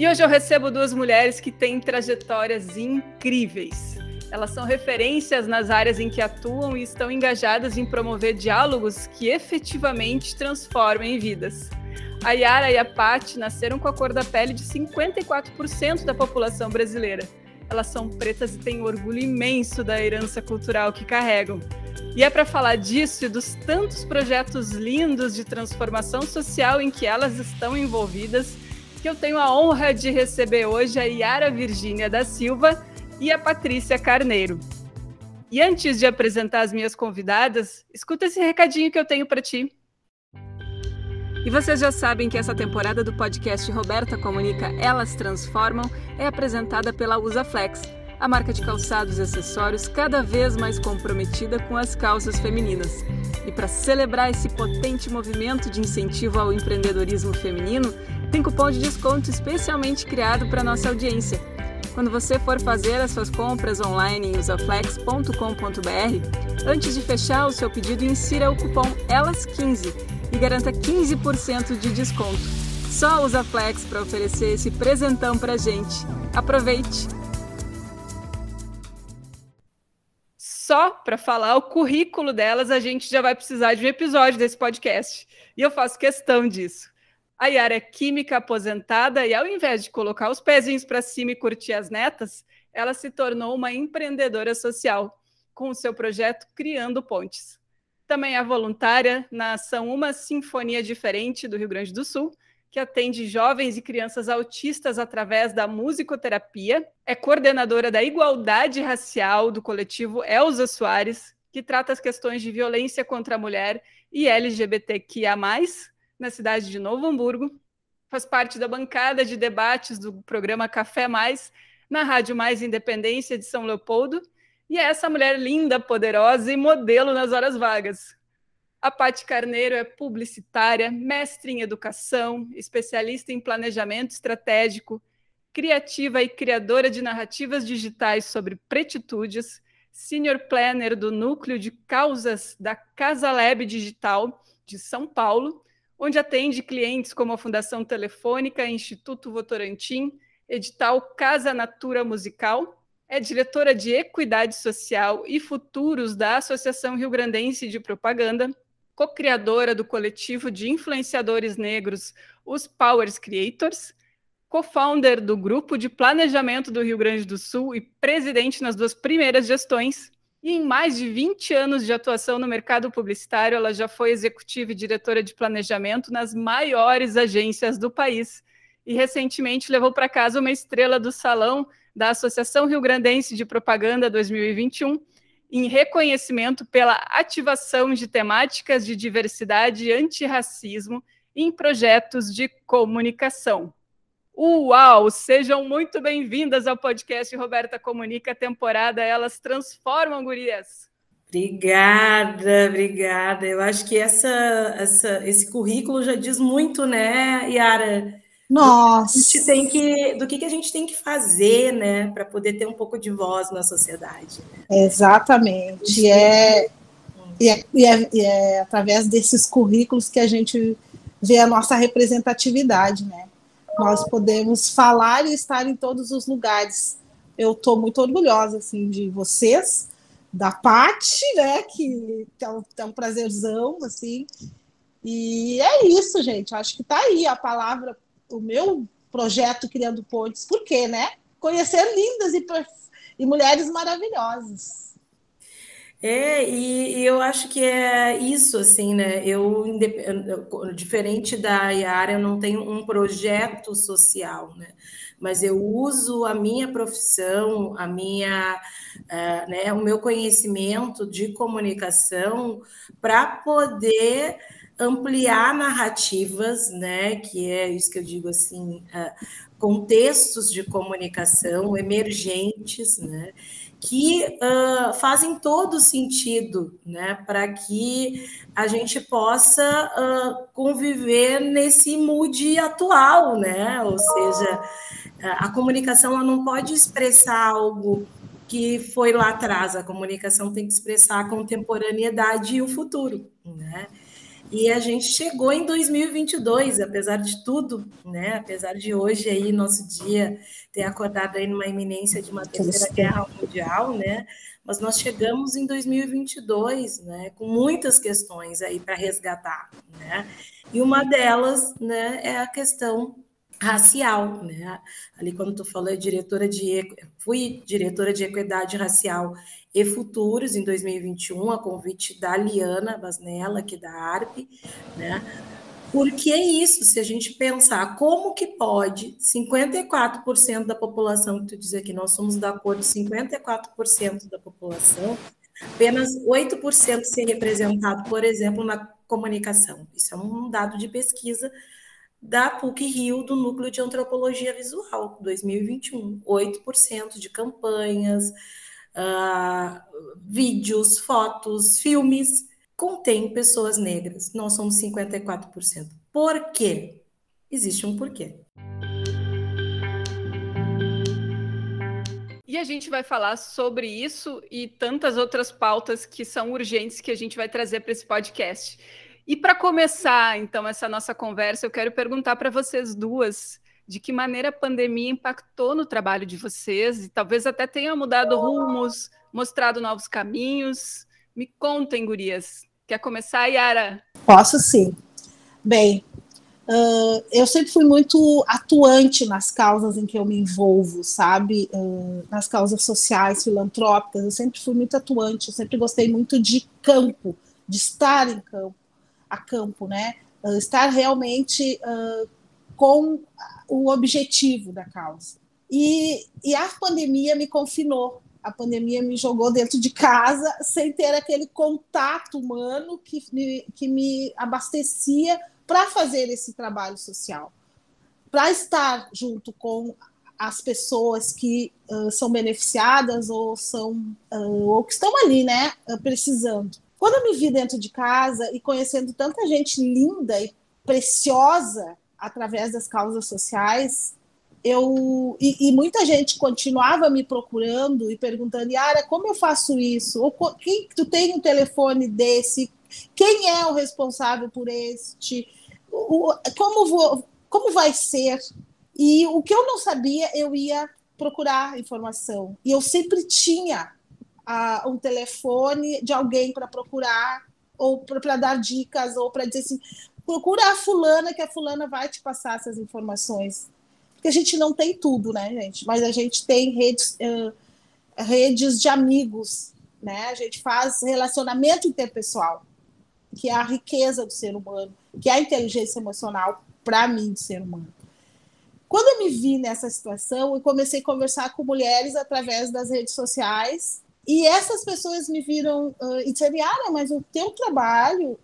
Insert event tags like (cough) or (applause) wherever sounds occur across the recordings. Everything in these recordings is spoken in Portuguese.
E hoje eu recebo duas mulheres que têm trajetórias incríveis. Elas são referências nas áreas em que atuam e estão engajadas em promover diálogos que efetivamente transformem vidas. A Yara e a Paty nasceram com a cor da pele de 54% da população brasileira. Elas são pretas e têm orgulho imenso da herança cultural que carregam. E é para falar disso e dos tantos projetos lindos de transformação social em que elas estão envolvidas que eu tenho a honra de receber hoje a Yara Virgínia da Silva e a Patrícia Carneiro. E antes de apresentar as minhas convidadas, escuta esse recadinho que eu tenho para ti. E vocês já sabem que essa temporada do podcast Roberta Comunica Elas Transformam é apresentada pela Usaflex, a marca de calçados e acessórios cada vez mais comprometida com as causas femininas. E para celebrar esse potente movimento de incentivo ao empreendedorismo feminino, tem cupom de desconto especialmente criado para nossa audiência. Quando você for fazer as suas compras online em usaflex.com.br, antes de fechar o seu pedido, insira o cupom ELAS15 e garanta 15% de desconto. Só usa Flex para oferecer esse presentão para gente. Aproveite! Só para falar o currículo delas, a gente já vai precisar de um episódio desse podcast. E eu faço questão disso. A Yara é química aposentada e, ao invés de colocar os pezinhos para cima e curtir as netas, ela se tornou uma empreendedora social, com o seu projeto Criando Pontes. Também é voluntária na ação Uma Sinfonia Diferente do Rio Grande do Sul, que atende jovens e crianças autistas através da musicoterapia. É coordenadora da igualdade racial do coletivo Elza Soares, que trata as questões de violência contra a mulher e LGBTQIA, na cidade de Novo Hamburgo. Faz parte da bancada de debates do programa Café Mais, na Rádio Mais Independência de São Leopoldo. E é essa mulher linda, poderosa e modelo nas horas vagas. A Paty Carneiro é publicitária, mestre em educação, especialista em planejamento estratégico, criativa e criadora de narrativas digitais sobre pretitudes, senior planner do Núcleo de Causas da Casa Lab Digital de São Paulo onde atende clientes como a Fundação Telefônica, Instituto Votorantim, edital Casa Natura Musical, é diretora de Equidade Social e Futuros da Associação Rio Grandense de Propaganda, co-criadora do coletivo de influenciadores negros, os Powers Creators, co-founder do Grupo de Planejamento do Rio Grande do Sul e presidente nas duas primeiras gestões, e em mais de 20 anos de atuação no mercado publicitário, ela já foi executiva e diretora de planejamento nas maiores agências do país. E recentemente levou para casa uma estrela do salão da Associação Rio Grandense de Propaganda 2021, em reconhecimento pela ativação de temáticas de diversidade e antirracismo em projetos de comunicação. Uau! Sejam muito bem-vindas ao podcast Roberta Comunica, temporada Elas Transformam Gurias. Obrigada, obrigada. Eu acho que essa, essa, esse currículo já diz muito, né, Yara? Nossa! Do que, tem que, do que, a gente tem que fazer, né, para poder ter um pouco de voz na sociedade. Exatamente. É, e é, e, é, e é através desses currículos que a gente vê a nossa representatividade, né? nós podemos falar e estar em todos os lugares. Eu estou muito orgulhosa assim de vocês, da Pati, né, que é um, é um prazerzão assim. E é isso, gente. Acho que está aí a palavra, o meu projeto Criando Pontes. Por quê, né? Conhecer lindas e, e mulheres maravilhosas. É, e, e, eu acho que é isso, assim, né? Eu, diferente da Yara, eu não tenho um projeto social, né? Mas eu uso a minha profissão, a minha, uh, né, o meu conhecimento de comunicação para poder ampliar narrativas, né? Que é isso que eu digo assim, uh, contextos de comunicação emergentes, né? que uh, fazem todo sentido, né, para que a gente possa uh, conviver nesse mood atual, né? Ou seja, a comunicação ela não pode expressar algo que foi lá atrás, a comunicação tem que expressar a contemporaneidade e o futuro, né? E a gente chegou em 2022, apesar de tudo, né? Apesar de hoje aí nosso dia ter acordado aí numa iminência de uma terceira guerra mundial, né? Mas nós chegamos em 2022, né? Com muitas questões aí para resgatar, né? E uma delas, né? É a questão racial, né? Ali quando tu falou, é diretora de fui diretora de equidade racial e futuros em 2021, a convite da Liana Basnella, aqui da ARP, né? Porque é isso, se a gente pensar como que pode 54% da população, que tu diz aqui, nós somos da cor de 54% da população, apenas 8% ser representado, por exemplo, na comunicação. Isso é um dado de pesquisa da PUC Rio, do Núcleo de Antropologia Visual, 2021. 8% de campanhas, uh, vídeos, fotos, filmes contém pessoas negras. Nós somos 54%. Por quê? Existe um porquê. E a gente vai falar sobre isso e tantas outras pautas que são urgentes que a gente vai trazer para esse podcast. E para começar, então, essa nossa conversa, eu quero perguntar para vocês duas de que maneira a pandemia impactou no trabalho de vocês e talvez até tenha mudado rumos, mostrado novos caminhos. Me contem, gurias. Quer começar, Yara? Posso sim. Bem, uh, eu sempre fui muito atuante nas causas em que eu me envolvo, sabe? Uh, nas causas sociais, filantrópicas. Eu sempre fui muito atuante, eu sempre gostei muito de campo, de estar em campo a campo, né? Uh, estar realmente com o objetivo da causa. E, e a pandemia me confinou, a pandemia me jogou dentro de casa sem ter aquele contato humano que me, que me abastecia para fazer esse trabalho social, para estar junto com as pessoas que uh, são beneficiadas ou são uh, ou que estão ali, né, precisando. Quando eu me vi dentro de casa e conhecendo tanta gente linda e preciosa através das causas sociais, eu e, e, muita gente continuava me procurando e perguntando, Yara, como eu faço isso? Ou quem tu tem um telefone desse? Quem é o responsável por este? O, como vou, como vai ser? E o que eu não sabia, eu ia procurar informação. E eu sempre tinha uh, um telefone de alguém para procurar, ou para dar dicas, ou para dizer assim: procura a fulana, que a fulana vai te passar essas informações. Porque a gente não tem tudo, né, gente? Mas a gente tem redes, uh, redes de amigos, né? A gente faz relacionamento interpessoal, que é a riqueza do ser humano, que é a inteligência emocional, para mim, do ser humano. Quando eu me vi nessa situação, eu comecei a conversar com mulheres através das redes sociais e essas pessoas me viram uh, e disseram, ah, mas o teu trabalho,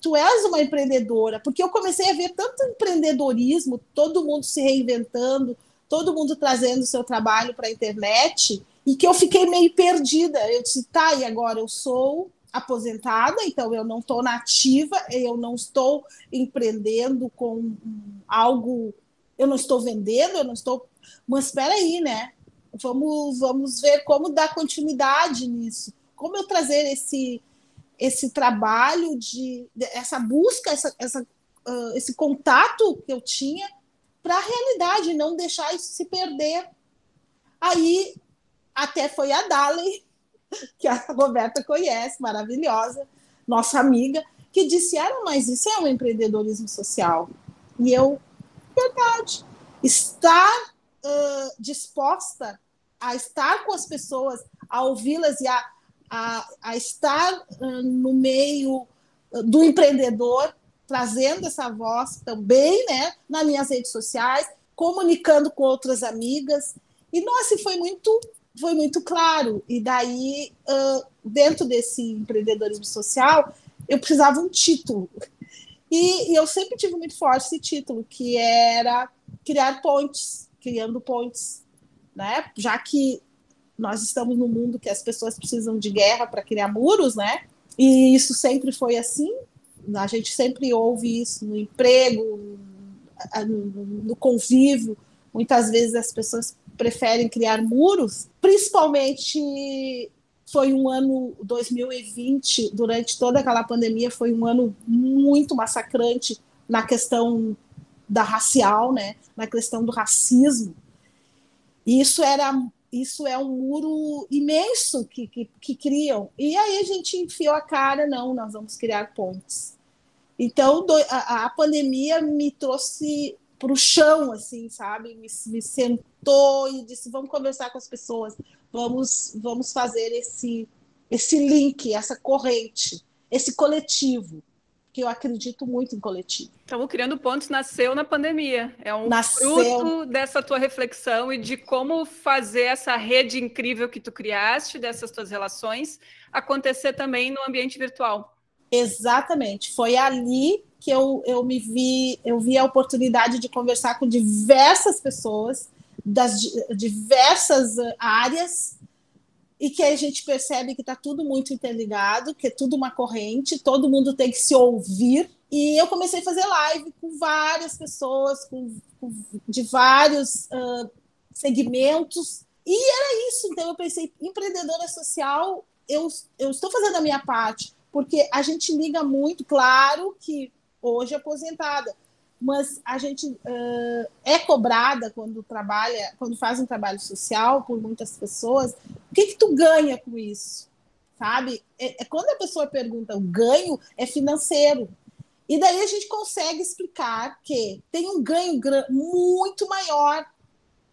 tu és uma empreendedora, porque eu comecei a ver tanto empreendedorismo, todo mundo se reinventando, todo mundo trazendo seu trabalho para a internet, e que eu fiquei meio perdida. Eu disse, tá, e agora eu sou aposentada, então eu não estou nativa, eu não estou empreendendo com algo, eu não estou vendendo, eu não estou. Mas espera aí, né? vamos, vamos ver como dar continuidade nisso, como eu trazer esse, esse trabalho de, essa busca, essa, essa, uh, esse contato que eu tinha para a realidade, não deixar isso se perder. Aí até foi a Dali, (laughs) que a Roberta conhece, maravilhosa, nossa amiga, que disse: ah, mas isso é um empreendedorismo social. E eu, verdade, estar uh, disposta a estar com as pessoas, a ouvi-las e a, a, a estar uh, no meio do empreendedor, trazendo essa voz também né, nas minhas redes sociais, comunicando com outras amigas. E, nossa, foi muito, foi muito claro. E daí, uh, dentro desse empreendedorismo social, eu precisava um título. E, e, eu sempre tive muito forte esse título, que era criar pontes, criando pontes, né? Já que nós estamos num mundo que as pessoas precisam de guerra para criar muros, né? E isso sempre foi assim. A gente sempre ouve isso no emprego, no convívio. Muitas vezes as pessoas preferem criar muros, principalmente foi um ano 2020, durante toda aquela pandemia, foi um ano muito massacrante na questão da racial, né? Na questão do racismo. E isso era isso é um muro imenso que, que, que, criam. E aí a gente enfiou a cara, não, nós vamos criar pontes. Então do, a, a, pandemia me trouxe para o chão, assim, sabe? Me, me sentou e disse, vamos conversar com as pessoas, vamos, vamos fazer esse, esse link, essa corrente, esse coletivo que eu acredito muito em coletivo. Então, o Criando Pontos nasceu na pandemia. É um nasceu... fruto dessa tua reflexão e de como fazer essa rede incrível que tu criaste, dessas tuas relações, acontecer também no ambiente virtual. Exatamente. Foi ali que eu, eu me vi, eu vi a oportunidade de conversar com diversas pessoas das diversas áreas e que a gente percebe que está tudo muito interligado, que é tudo uma corrente, todo mundo tem que se ouvir. E eu comecei a fazer live com várias pessoas, com, com de vários uh, segmentos, e era isso. Então eu pensei, empreendedora social, eu, eu estou fazendo a minha parte, porque a gente liga muito, claro que hoje aposentada, mas a gente uh, é cobrada quando trabalha, quando faz um trabalho social por muitas pessoas. O que, que tu ganha com isso? Sabe? É, é quando a pessoa pergunta, o ganho é financeiro. E daí a gente consegue explicar que tem um ganho muito maior.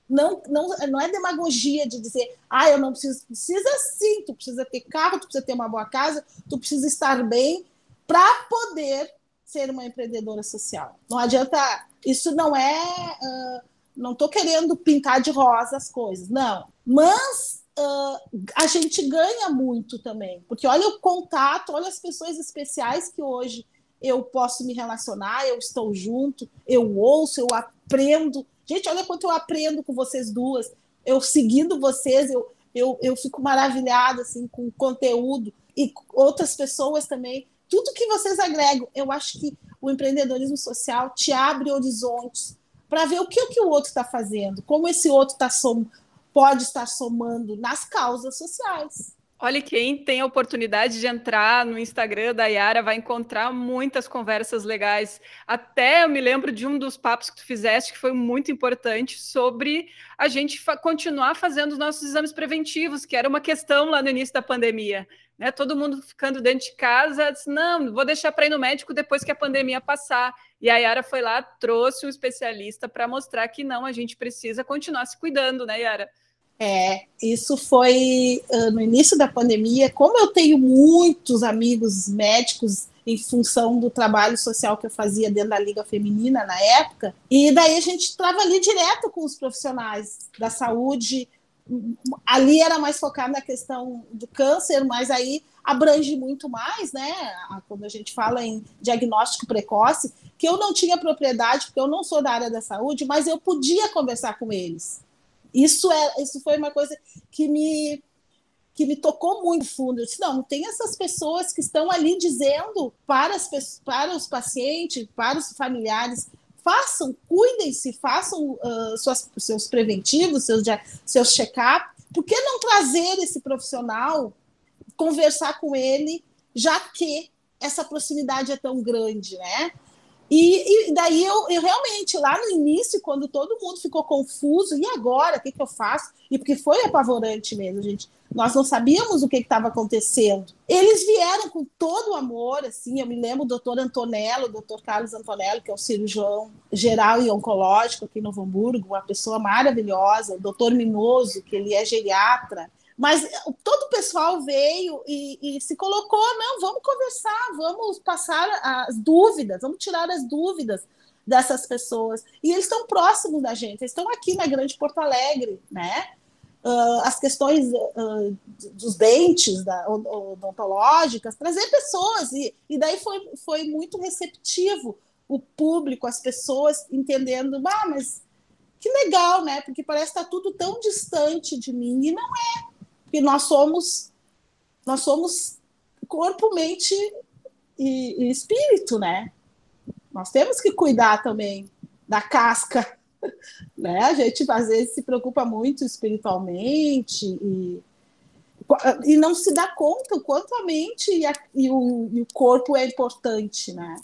Não, não, não é demagogia de dizer, ah, eu não preciso. Precisa sim, tu precisa ter carro, tu precisa ter uma boa casa, tu precisa estar bem para poder ser uma empreendedora social. Não adianta. Isso não é. Uh, não estou querendo pintar de rosa as coisas, não. Mas uh, a gente ganha muito também, porque olha o contato, olha as pessoas especiais que hoje eu posso me relacionar, eu estou junto, eu ouço, eu aprendo. Gente, olha quanto eu aprendo com vocês duas. Eu seguindo vocês, eu, eu, eu fico maravilhada assim, com o conteúdo e outras pessoas também tudo que vocês agregam, eu acho que o empreendedorismo social te abre horizontes para ver o que, o que o outro está fazendo, como esse outro tá som, pode estar somando nas causas sociais. Olha, quem tem a oportunidade de entrar no Instagram da Yara vai encontrar muitas conversas legais. Até eu me lembro de um dos papos que tu fizeste que foi muito importante sobre a gente fa continuar fazendo os nossos exames preventivos, que era uma questão lá no início da pandemia. Né? Todo mundo ficando dentro de casa, disse, não, vou deixar para ir no médico depois que a pandemia passar. E a Yara foi lá, trouxe um especialista para mostrar que não, a gente precisa continuar se cuidando, né, Yara? É, isso foi uh, no início da pandemia. Como eu tenho muitos amigos médicos em função do trabalho social que eu fazia dentro da Liga Feminina na época, e daí a gente estava ali direto com os profissionais da saúde. Ali era mais focado na questão do câncer, mas aí abrange muito mais, né? Quando a gente fala em diagnóstico precoce, que eu não tinha propriedade, porque eu não sou da área da saúde, mas eu podia conversar com eles isso, é, isso foi uma coisa que me, que me tocou muito fundo. Eu disse, não, tem essas pessoas que estão ali dizendo para, as, para os pacientes, para os familiares, façam, cuidem-se, façam uh, suas, seus preventivos, seus, seus check-up. Por que não trazer esse profissional, conversar com ele, já que essa proximidade é tão grande, né? E, e, daí eu, eu, realmente, lá no início, quando todo mundo ficou confuso, e agora, o que, que eu faço? E porque foi apavorante mesmo, gente. Nós não sabíamos o que estava acontecendo. Eles vieram com todo o amor, assim, eu me lembro do doutor Antonello, o doutor Carlos Antonello, que é o cirurgião geral e oncológico aqui em Novo Hamburgo, uma pessoa maravilhosa, o doutor Minoso, que ele é geriatra, mas eh, todo o pessoal veio e, e, se colocou, não, vamos conversar, vamos passar as dúvidas, vamos tirar as dúvidas dessas pessoas. E eles estão próximos da gente, eles estão aqui na Grande Porto Alegre, né? Uh, as questões uh, dos dentes da, odontológicas, trazer pessoas, e, e daí foi, foi muito receptivo o público, as pessoas entendendo, ah, mas que legal, né? Porque parece que está tudo tão distante de mim, e não é que nós somos nós somos corpo, mente e, e espírito, né? Nós temos que cuidar também da casca, (laughs) né? A gente às vezes se preocupa muito espiritualmente e e não se dá conta o quanto a mente e, a, e, o, e o, corpo é importante, né?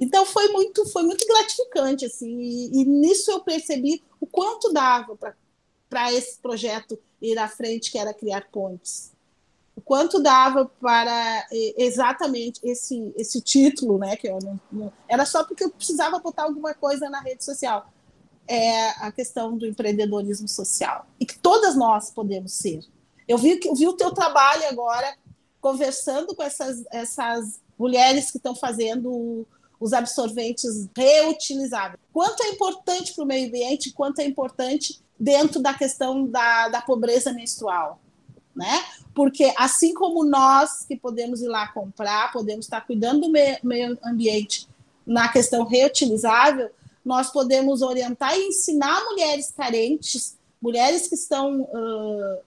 Então foi muito, foi muito gratificante, assim, e, e nisso eu percebi o quanto dava para esse projeto ir à frente, que era criar pontes. O quanto dava para exatamente esse, esse título, né? Que eu não, não, era só porque eu precisava botar alguma coisa na rede social. É a questão do empreendedorismo social. E que todas nós podemos ser. Eu vi, eu vi o teu trabalho agora, conversando com essas, essas mulheres que estão fazendo os absorventes reutilizáveis. Quanto é importante para o meio ambiente, quanto é importante dentro da questão da, da pobreza menstrual, né? Porque assim como nós que podemos ir lá comprar, podemos estar cuidando do meio, meio ambiente na questão reutilizável, nós podemos orientar e ensinar mulheres carentes, mulheres que estão uh,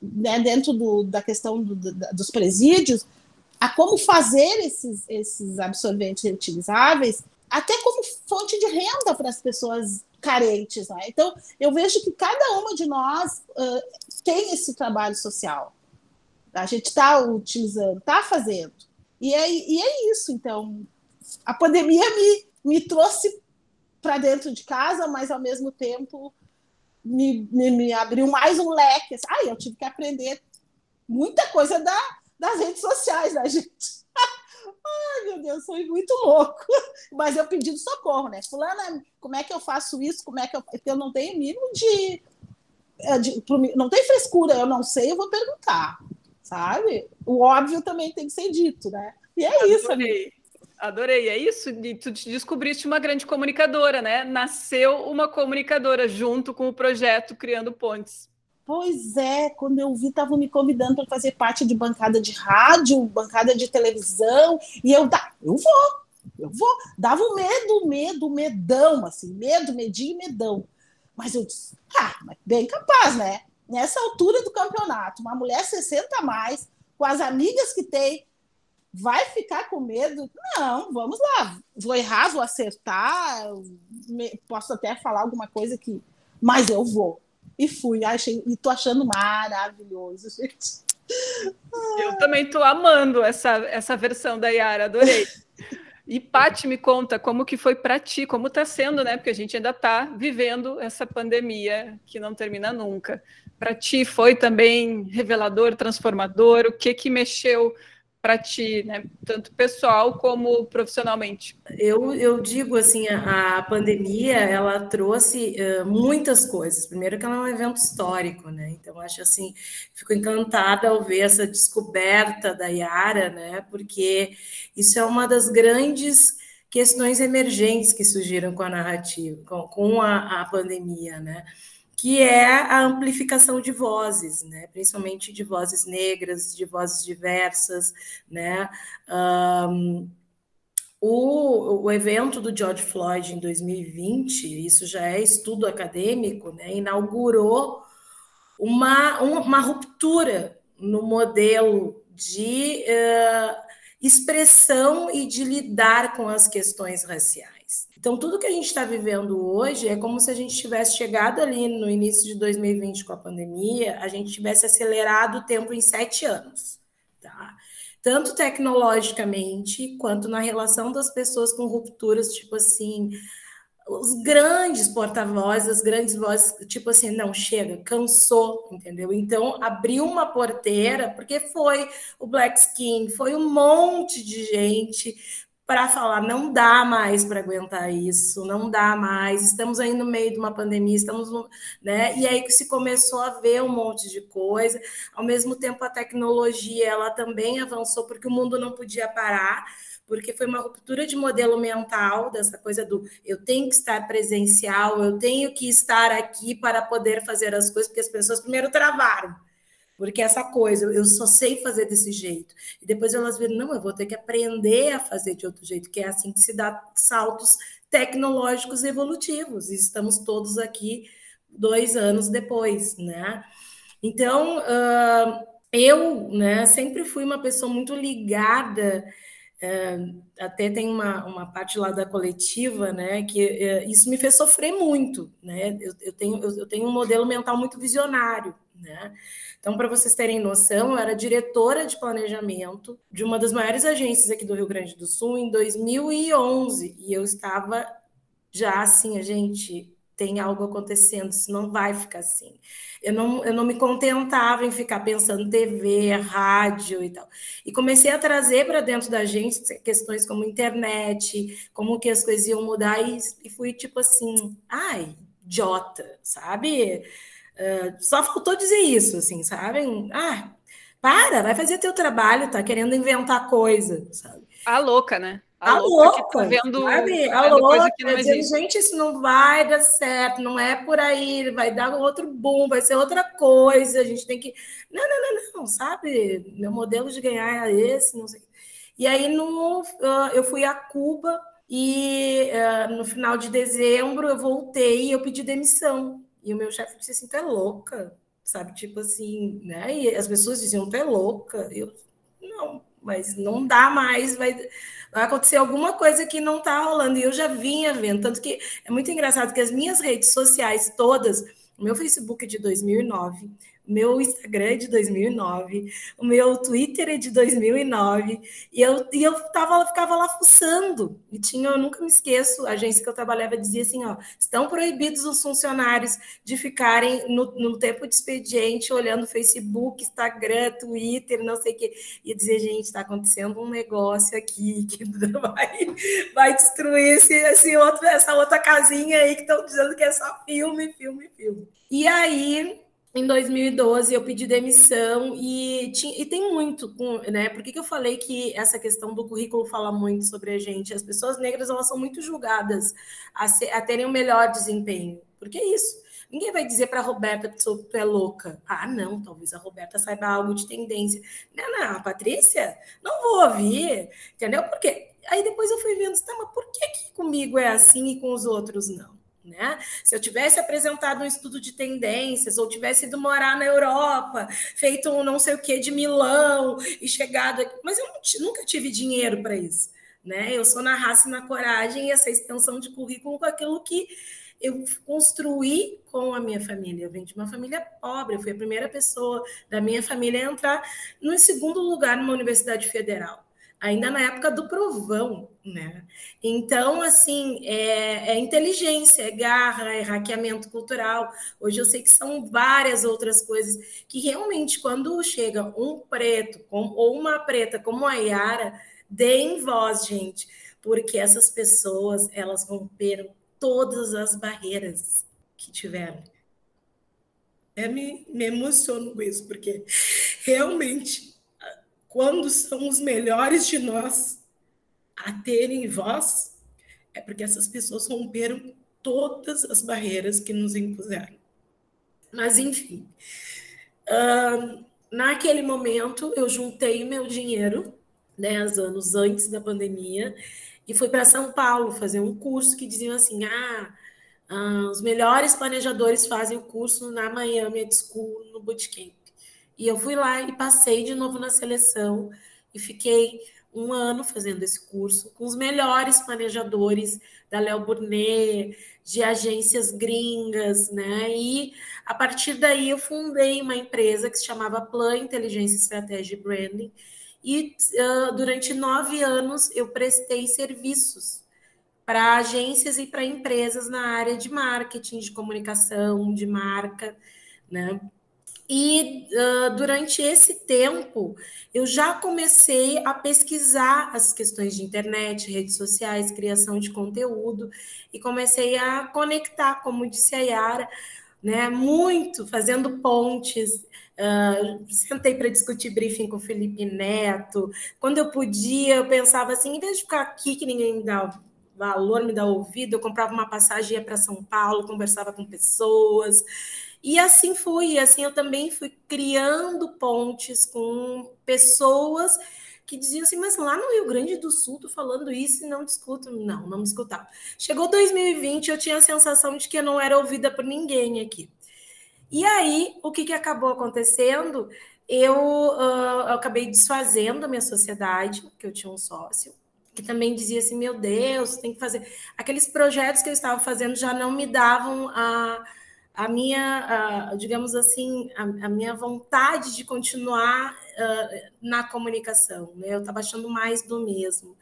né, dentro do, da questão do, dos presídios, a como fazer esses, esses absorventes reutilizáveis, até como fonte de renda para as pessoas carentes. Né? Então, eu vejo que cada uma de nós uh, tem esse trabalho social. A gente está utilizando, está fazendo. E é, e é isso. Então, a pandemia me, me trouxe para dentro de casa, mas ao mesmo tempo me, me, me, abriu mais um leque. Ai, eu tive que aprender muita coisa da, das redes sociais, né, (laughs) gente? Ai, meu Deus, foi muito louco. Mas eu pedi socorro, né? Fulana, como é que eu faço isso? Como é que eu. Porque eu não tenho mínimo de, é, de. Não tem frescura, eu não sei, eu vou perguntar. Sabe? O óbvio também tem que ser dito, né? E é Adorei. isso, amiga. Adorei, é isso. E tu descobriste uma grande comunicadora, né? Nasceu uma comunicadora junto com o projeto Criando Pontes. Pois é, quando eu vi, estavam me convidando para fazer parte de bancada de rádio, bancada de televisão, e eu, tá, eu vou, eu vou. Dava um medo, medo, medão, assim, medo, medinho, medão. Mas eu disse, ah, bem capaz, né? Nessa altura do campeonato, uma mulher 60 a mais, com as amigas que tem, vai ficar com medo? Não, vamos lá. Vou errar, vou acertar, posso até falar alguma coisa que. Mas eu vou e fui. Achei, e tô achando maravilhoso, (laughs) gente. Eu também tô amando essa, essa versão da Yara, adorei. E Paty, me conta como que foi para ti, como está sendo, né? Porque a gente ainda está vivendo essa pandemia que não termina nunca. Para ti foi também revelador, transformador? O que que mexeu para ti, né? Tanto pessoal como profissionalmente? Eu, eu digo assim, a, pandemia ela trouxe uh, muitas coisas. Primeiro que ela é um evento histórico, né? Então acho assim, fico encantada ao ver essa descoberta da Yara, né? Porque isso é uma das grandes questões emergentes que surgiram com a narrativa, com, com a, a pandemia, né? Que é a amplificação de vozes, né? principalmente de vozes negras, de vozes diversas. Né? Um, o, o, evento do George Floyd em 2020, isso já é estudo acadêmico, né? inaugurou uma, uma ruptura no modelo de uh, expressão e de lidar com as questões raciais. Então, tudo que a gente está vivendo hoje é como se a gente tivesse chegado ali no início de 2020 com a pandemia, a gente tivesse acelerado o tempo em sete anos, tá? Tanto tecnologicamente, quanto na relação das pessoas com rupturas, tipo assim, os grandes porta-vozes, as grandes vozes, tipo assim, não, chega, cansou, entendeu? Então, abriu uma porteira, porque foi o Black Skin, foi um monte de gente para falar não dá mais para aguentar isso, não dá mais, estamos aí no meio de uma pandemia, estamos no, né? E aí que se começou a ver um monte de coisa. Ao mesmo tempo a tecnologia ela também avançou porque o mundo não podia parar, porque foi uma ruptura de modelo mental dessa coisa do eu tenho que estar presencial, eu tenho que estar aqui para poder fazer as coisas, porque as pessoas primeiro travaram porque essa coisa, eu só sei fazer desse jeito. E depois elas viram, não, eu vou ter que aprender a fazer de outro jeito, que é assim que se dá saltos tecnológicos evolutivos. E estamos todos aqui dois anos depois, né? Então, uh, eu né, sempre fui uma pessoa muito ligada É, até tem uma, uma parte lá da coletiva, né, que é, isso me fez sofrer muito, né, eu, eu tenho, eu, eu, tenho um modelo mental muito visionário, né, então, para vocês terem noção, eu era diretora de planejamento de uma das maiores agências aqui do Rio Grande do Sul em 2011, e eu estava já assim, a gente tem algo acontecendo, isso não vai ficar assim. Eu não, eu não me contentava em ficar pensando TV, rádio e tal. E comecei a trazer para dentro da gente questões como internet, como que as coisas iam mudar, e, e fui tipo assim, ai, idiota, sabe? Uh, só faltou dizer isso, assim, sabe? Ah, para, vai fazer teu trabalho, tá querendo inventar coisa, sabe? A louca, né? A, a louca, louca tá vendo, sabe? A louca, que não dizendo, gente, isso não vai dar certo, não é por aí, vai dar outro boom, vai ser outra coisa, a gente tem que... Não, não, não, não, sabe? Meu modelo de ganhar é esse, não sei. E aí, no, eu fui a Cuba e no final de dezembro eu voltei e eu pedi demissão. E o meu chefe disse assim, tu é louca, sabe? Tipo assim, né? E as pessoas diziam, tu é louca. Eu, não, mas não dá mais, vai, vai acontecer alguma coisa que não está rolando. E eu já vinha vendo, tanto que é muito engraçado que as minhas redes sociais todas, o meu Facebook de 2009, meu Instagram é de 2009, o meu Twitter é de 2009, e eu, e eu tava, ficava lá fuçando, e tinha, eu nunca me esqueço, a agência que eu trabalhava dizia assim, ó, estão proibidos os funcionários de ficarem no, no tempo de expediente olhando Facebook, Instagram, Twitter, não sei o quê, e dizer, gente, está acontecendo um negócio aqui que (laughs) vai, vai destruir esse, esse outro, essa outra casinha aí que estão dizendo que é só filme, filme, filme. E aí em 2012 eu pedi demissão e, tinha, e tem muito, né? Por que, que eu falei que essa questão do currículo fala muito sobre a gente? As pessoas negras elas são muito julgadas a, ser, a terem um melhor desempenho. Porque é isso. Ninguém vai dizer para a Roberta que tu é louca. Ah, não, talvez a Roberta saiba algo de tendência. Não, não, Patrícia, não vou ouvir, entendeu? Porque aí depois eu fui vendo, tá, mas por que, que comigo é assim e com os outros não? Né? Se eu tivesse apresentado um estudo de tendências, ou tivesse ido morar na Europa, feito um não sei o que de Milão e chegado aqui, mas eu nunca tive dinheiro para isso. Né? Eu sou na raça e na coragem e essa extensão de currículo com aquilo que eu construí com a minha família. Eu venho de uma família pobre, eu fui a primeira pessoa da minha família a entrar no segundo lugar numa universidade federal ainda na época do provão, né? Então, assim, é, é, inteligência, é garra, é hackeamento cultural. Hoje eu sei que são várias outras coisas que realmente, quando chega um preto com, ou uma preta como a Yara, deem voz, gente, porque essas pessoas, elas romperam todas as barreiras que tiveram. É, me, me emociono com isso, porque realmente quando são os melhores de nós a terem voz, é porque essas pessoas romperam todas as barreiras que nos impuseram. Mas, enfim, uh, naquele momento eu juntei meu dinheiro, dez anos antes da pandemia, e fui para São Paulo fazer um curso que diziam assim: ah, ah, os melhores planejadores fazem o curso na Miami School, no Bootcamp. E eu fui lá e passei de novo na seleção e fiquei um ano fazendo esse curso com os melhores planejadores da Léo Burnet, de agências gringas, né? E a partir daí eu fundei uma empresa que se chamava Plan Inteligência Estratégia e Branding. E uh, durante nove anos eu prestei serviços para agências e para empresas na área de marketing, de comunicação, de marca, né? E uh, durante esse tempo, eu já comecei a pesquisar as questões de internet, redes sociais, criação de conteúdo, e comecei a conectar, como disse a Yara, né, muito, fazendo pontes. Uh, sentei para discutir briefing com o Felipe Neto. Quando eu podia, eu pensava assim: em vez de ficar aqui, que ninguém me dá valor, me dá ouvido, eu comprava uma passagem, ia para São Paulo, conversava com pessoas. E assim fui, assim eu também fui criando pontes com pessoas que diziam assim, mas lá no Rio Grande do Sul, tô falando isso e não discuto. Não, não me escutava. Chegou 2020, eu tinha a sensação de que eu não era ouvida por ninguém aqui. E aí, o que, que acabou acontecendo? eu, uh, eu acabei desfazendo a minha sociedade, que eu tinha um sócio, que também dizia assim: meu Deus, tem que fazer. Aqueles projetos que eu estava fazendo já não me davam a, a minha, a, digamos assim, a, a, minha vontade de continuar uh, na comunicação. Né? Eu estava achando mais do mesmo.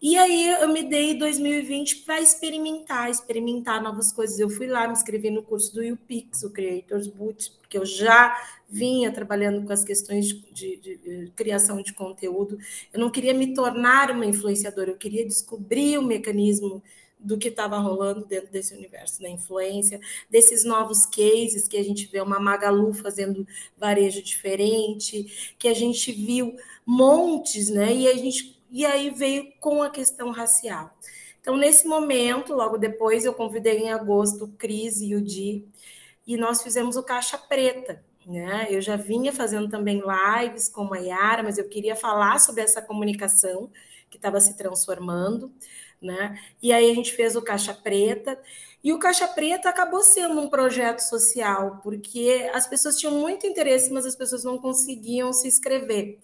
E aí eu me dei 2020 para experimentar, experimentar novas coisas. Eu fui lá, me inscrevi no curso do UPix, o Creators Boot, porque eu já vinha trabalhando com as questões de, de, de, criação de conteúdo. Eu não queria me tornar uma influenciadora, eu queria descobrir o mecanismo do que estava rolando dentro desse universo da influência, desses novos cases que a gente vê uma Magalu fazendo varejo diferente, que a gente viu montes, né? E a gente e aí veio com a questão racial. Então, nesse momento, logo depois, eu convidei em agosto o Cris e o Di, e nós fizemos o Caixa Preta. Né? Eu já vinha fazendo também lives com a Yara, mas eu queria falar sobre essa comunicação que estava se transformando. Né? E aí a gente fez o Caixa Preta, e o Caixa Preta acabou sendo um projeto social, porque as pessoas tinham muito interesse, mas as pessoas não conseguiam se inscrever.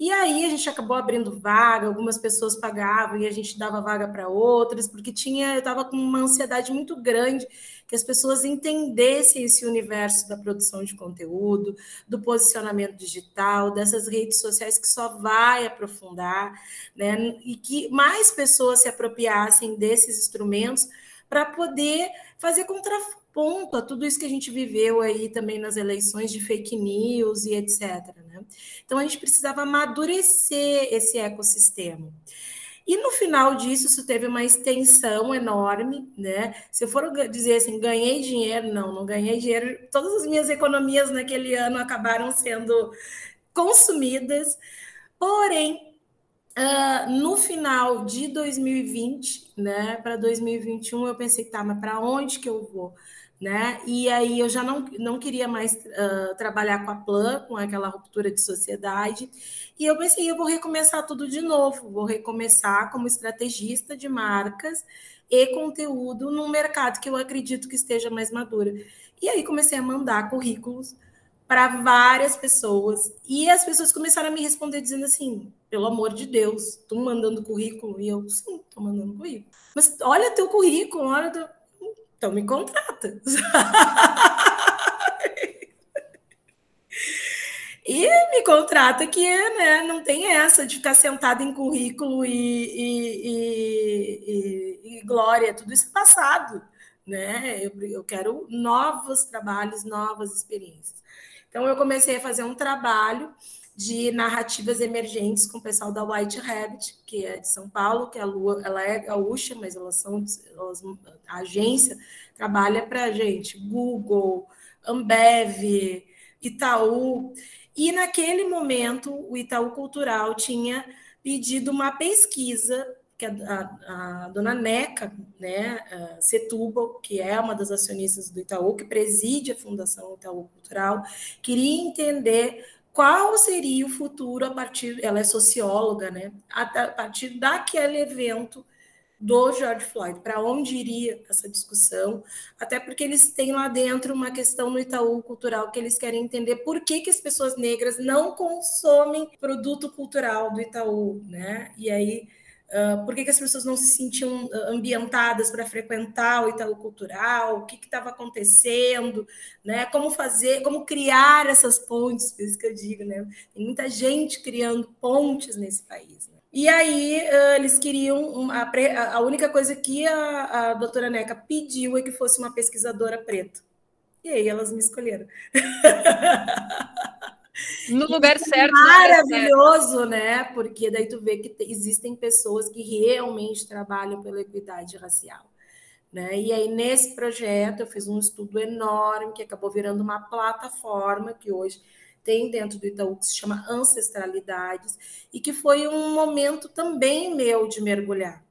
E aí a gente acabou abrindo vaga, algumas pessoas pagavam e a gente dava vaga para outras, porque tinha, eu estava com uma ansiedade muito grande que as pessoas entendessem esse universo da produção de conteúdo, do posicionamento digital, dessas redes sociais que só vai aprofundar, né? E que mais pessoas se apropriassem desses instrumentos para poder fazer contraponto a tudo isso que a gente viveu aí também nas eleições de fake news e etc. Né? Então a gente precisava amadurecer esse ecossistema. E no final disso, isso teve uma extensão enorme, né? Se eu for dizer assim, ganhei dinheiro, não, não ganhei dinheiro. Todas as minhas economias naquele ano acabaram sendo consumidas. Porém, Uh, no final de 2020, né, para 2021, eu pensei, tá, mas para onde que eu vou? Né? E aí eu já não, não queria mais uh, trabalhar com a Plan, com aquela ruptura de sociedade, e eu pensei, eu vou recomeçar tudo de novo, vou recomeçar como estrategista de marcas e conteúdo num mercado que eu acredito que esteja mais maduro. E aí comecei a mandar currículos para várias pessoas. E as pessoas começaram a me responder dizendo assim: pelo amor de Deus, estou mandando currículo. E eu, sim, estou mandando currículo. Mas olha teu currículo, olha teu... Então me contrata. e me contrata que né, não tem essa de ficar sentado em currículo e, e, e, e glória, tudo isso é passado. Né? Eu, eu quero novos trabalhos, novas experiências. Então, eu comecei a fazer um trabalho de narrativas emergentes com o pessoal da White Rabbit, que é de São Paulo, que a Lua, ela é gaúcha, mas elas são elas, a agência trabalha para a gente, Google, Ambev, Itaú. E naquele momento, o Itaú Cultural tinha pedido uma pesquisa que a, a, a, dona Neca, né, Setúbal, que é uma das acionistas do Itaú, que preside a Fundação Itaú Cultural, queria entender qual seria o futuro a partir, ela é socióloga, né, a, a partir daquele evento do George Floyd, para onde iria essa discussão, até porque eles têm lá dentro uma questão no Itaú Cultural que eles querem entender por que, que as pessoas negras não consomem produto cultural do Itaú, né? E aí Uh, por que, que, as pessoas não se sentiam ambientadas para frequentar o Itaú Cultural, o que estava acontecendo, né? como fazer, como criar essas pontes, por isso que eu digo, né? Tem muita gente criando pontes nesse país. Né? E aí uh, eles queriam uma, a, a, única coisa que a, a doutora Neca pediu é que fosse uma pesquisadora preta. E aí elas me escolheram. (laughs) No lugar certo. Maravilhoso, né? Porque daí tu vê que existem pessoas que realmente trabalham pela equidade racial. Né? E aí, nesse projeto, eu fiz um estudo enorme que acabou virando uma plataforma que hoje tem dentro do Itaú que se chama Ancestralidades, e que foi um momento também meu de mergulhar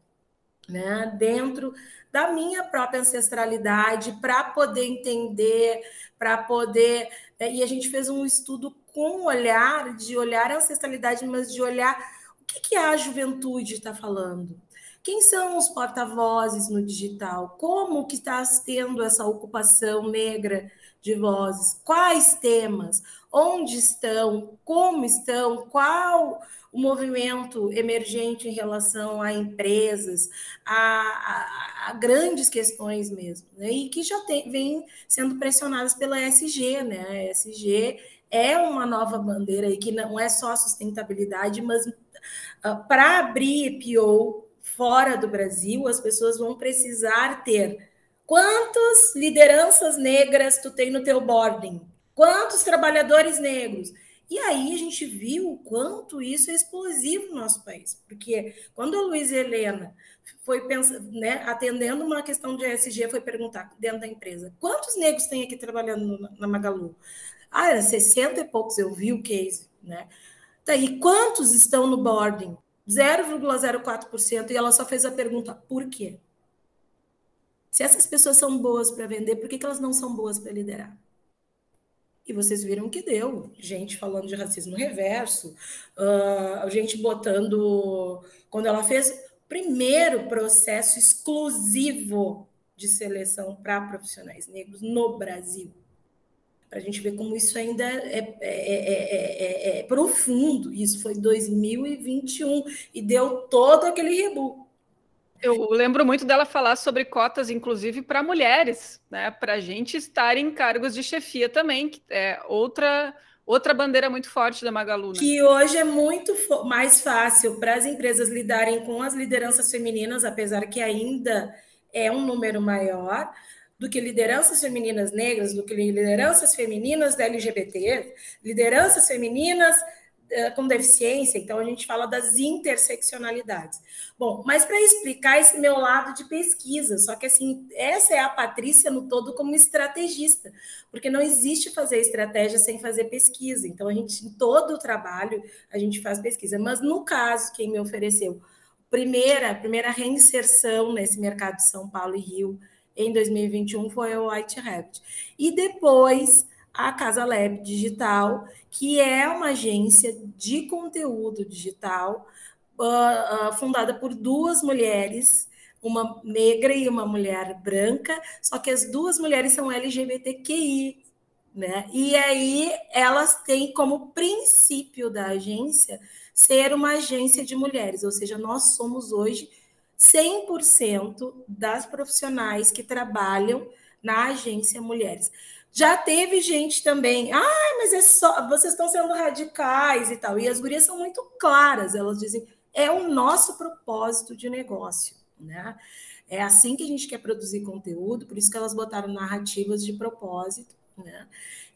né? dentro da minha própria ancestralidade para poder entender, para poder. Né? E a gente fez um estudo com um olhar de olhar a ancestralidade, mas de olhar o que, que a juventude está falando. Quem são os porta-vozes no digital? Como que está tendo essa ocupação negra de vozes? Quais temas? Onde estão? Como estão? Qual o movimento emergente em relação a empresas, a, a, a grandes questões mesmo, né? e que já tem, vem sendo pressionadas pela SG, né? A SG é uma nova bandeira aí que não é só sustentabilidade, mas uh, para abrir PO fora do Brasil, as pessoas vão precisar ter quantas lideranças negras tu tem no teu boarding? Quantos trabalhadores negros? E aí a gente viu o quanto isso é explosivo no nosso país, porque quando a Luísa Helena foi pensando, né, atendendo uma questão de ESG, foi perguntar dentro da empresa, quantos negros tem aqui trabalhando na Magalu? Ah, era 60 e poucos, eu vi o case, né? Tá quantos estão no boarding? 0,04%, e ela só fez a pergunta, por quê? Se essas pessoas são boas para vender, por que, que elas não são boas para liderar? E vocês viram que deu. Gente falando de racismo reverso, uh, gente botando. Quando ela fez o primeiro processo exclusivo de seleção para profissionais negros no Brasil. Para a gente ver como isso ainda é, é, é, é, profundo. Isso foi 2021 e deu todo aquele rebu. Eu lembro muito dela falar sobre cotas, inclusive para mulheres, né? Para a gente estar em cargos de chefia também, que é outra outra bandeira muito forte da Magalu. Né? Que hoje é muito mais fácil para as empresas lidarem com as lideranças femininas, apesar que ainda é um número maior do que lideranças femininas negras, do que lideranças femininas da LGBT, lideranças femininas eh, com deficiência, então a gente fala das interseccionalidades. Bom, mas para explicar esse meu lado de pesquisa, só que assim, essa é a Patrícia no todo como estrategista, porque não existe fazer estratégia sem fazer pesquisa. Então a gente em todo o trabalho a gente faz pesquisa, mas no caso quem me ofereceu primeira, primeira reinserção nesse mercado de São Paulo e Rio em 2021 foi o White Rabbit. E depois a Casa Lab Digital, que é uma agência de conteúdo digital uh, uh, fundada por duas mulheres, uma negra e uma mulher branca, só que as duas mulheres são LGBTQI, né? E aí elas têm como princípio da agência ser uma agência de mulheres, ou seja, nós somos hoje 100% das profissionais que trabalham na agência mulheres. Já teve gente também, ah, mas é só, vocês estão sendo radicais e tal. E as gurias são muito claras, elas dizem, é o nosso propósito de negócio, né? É assim que a gente quer produzir conteúdo, por isso que elas botaram narrativas de propósito, né?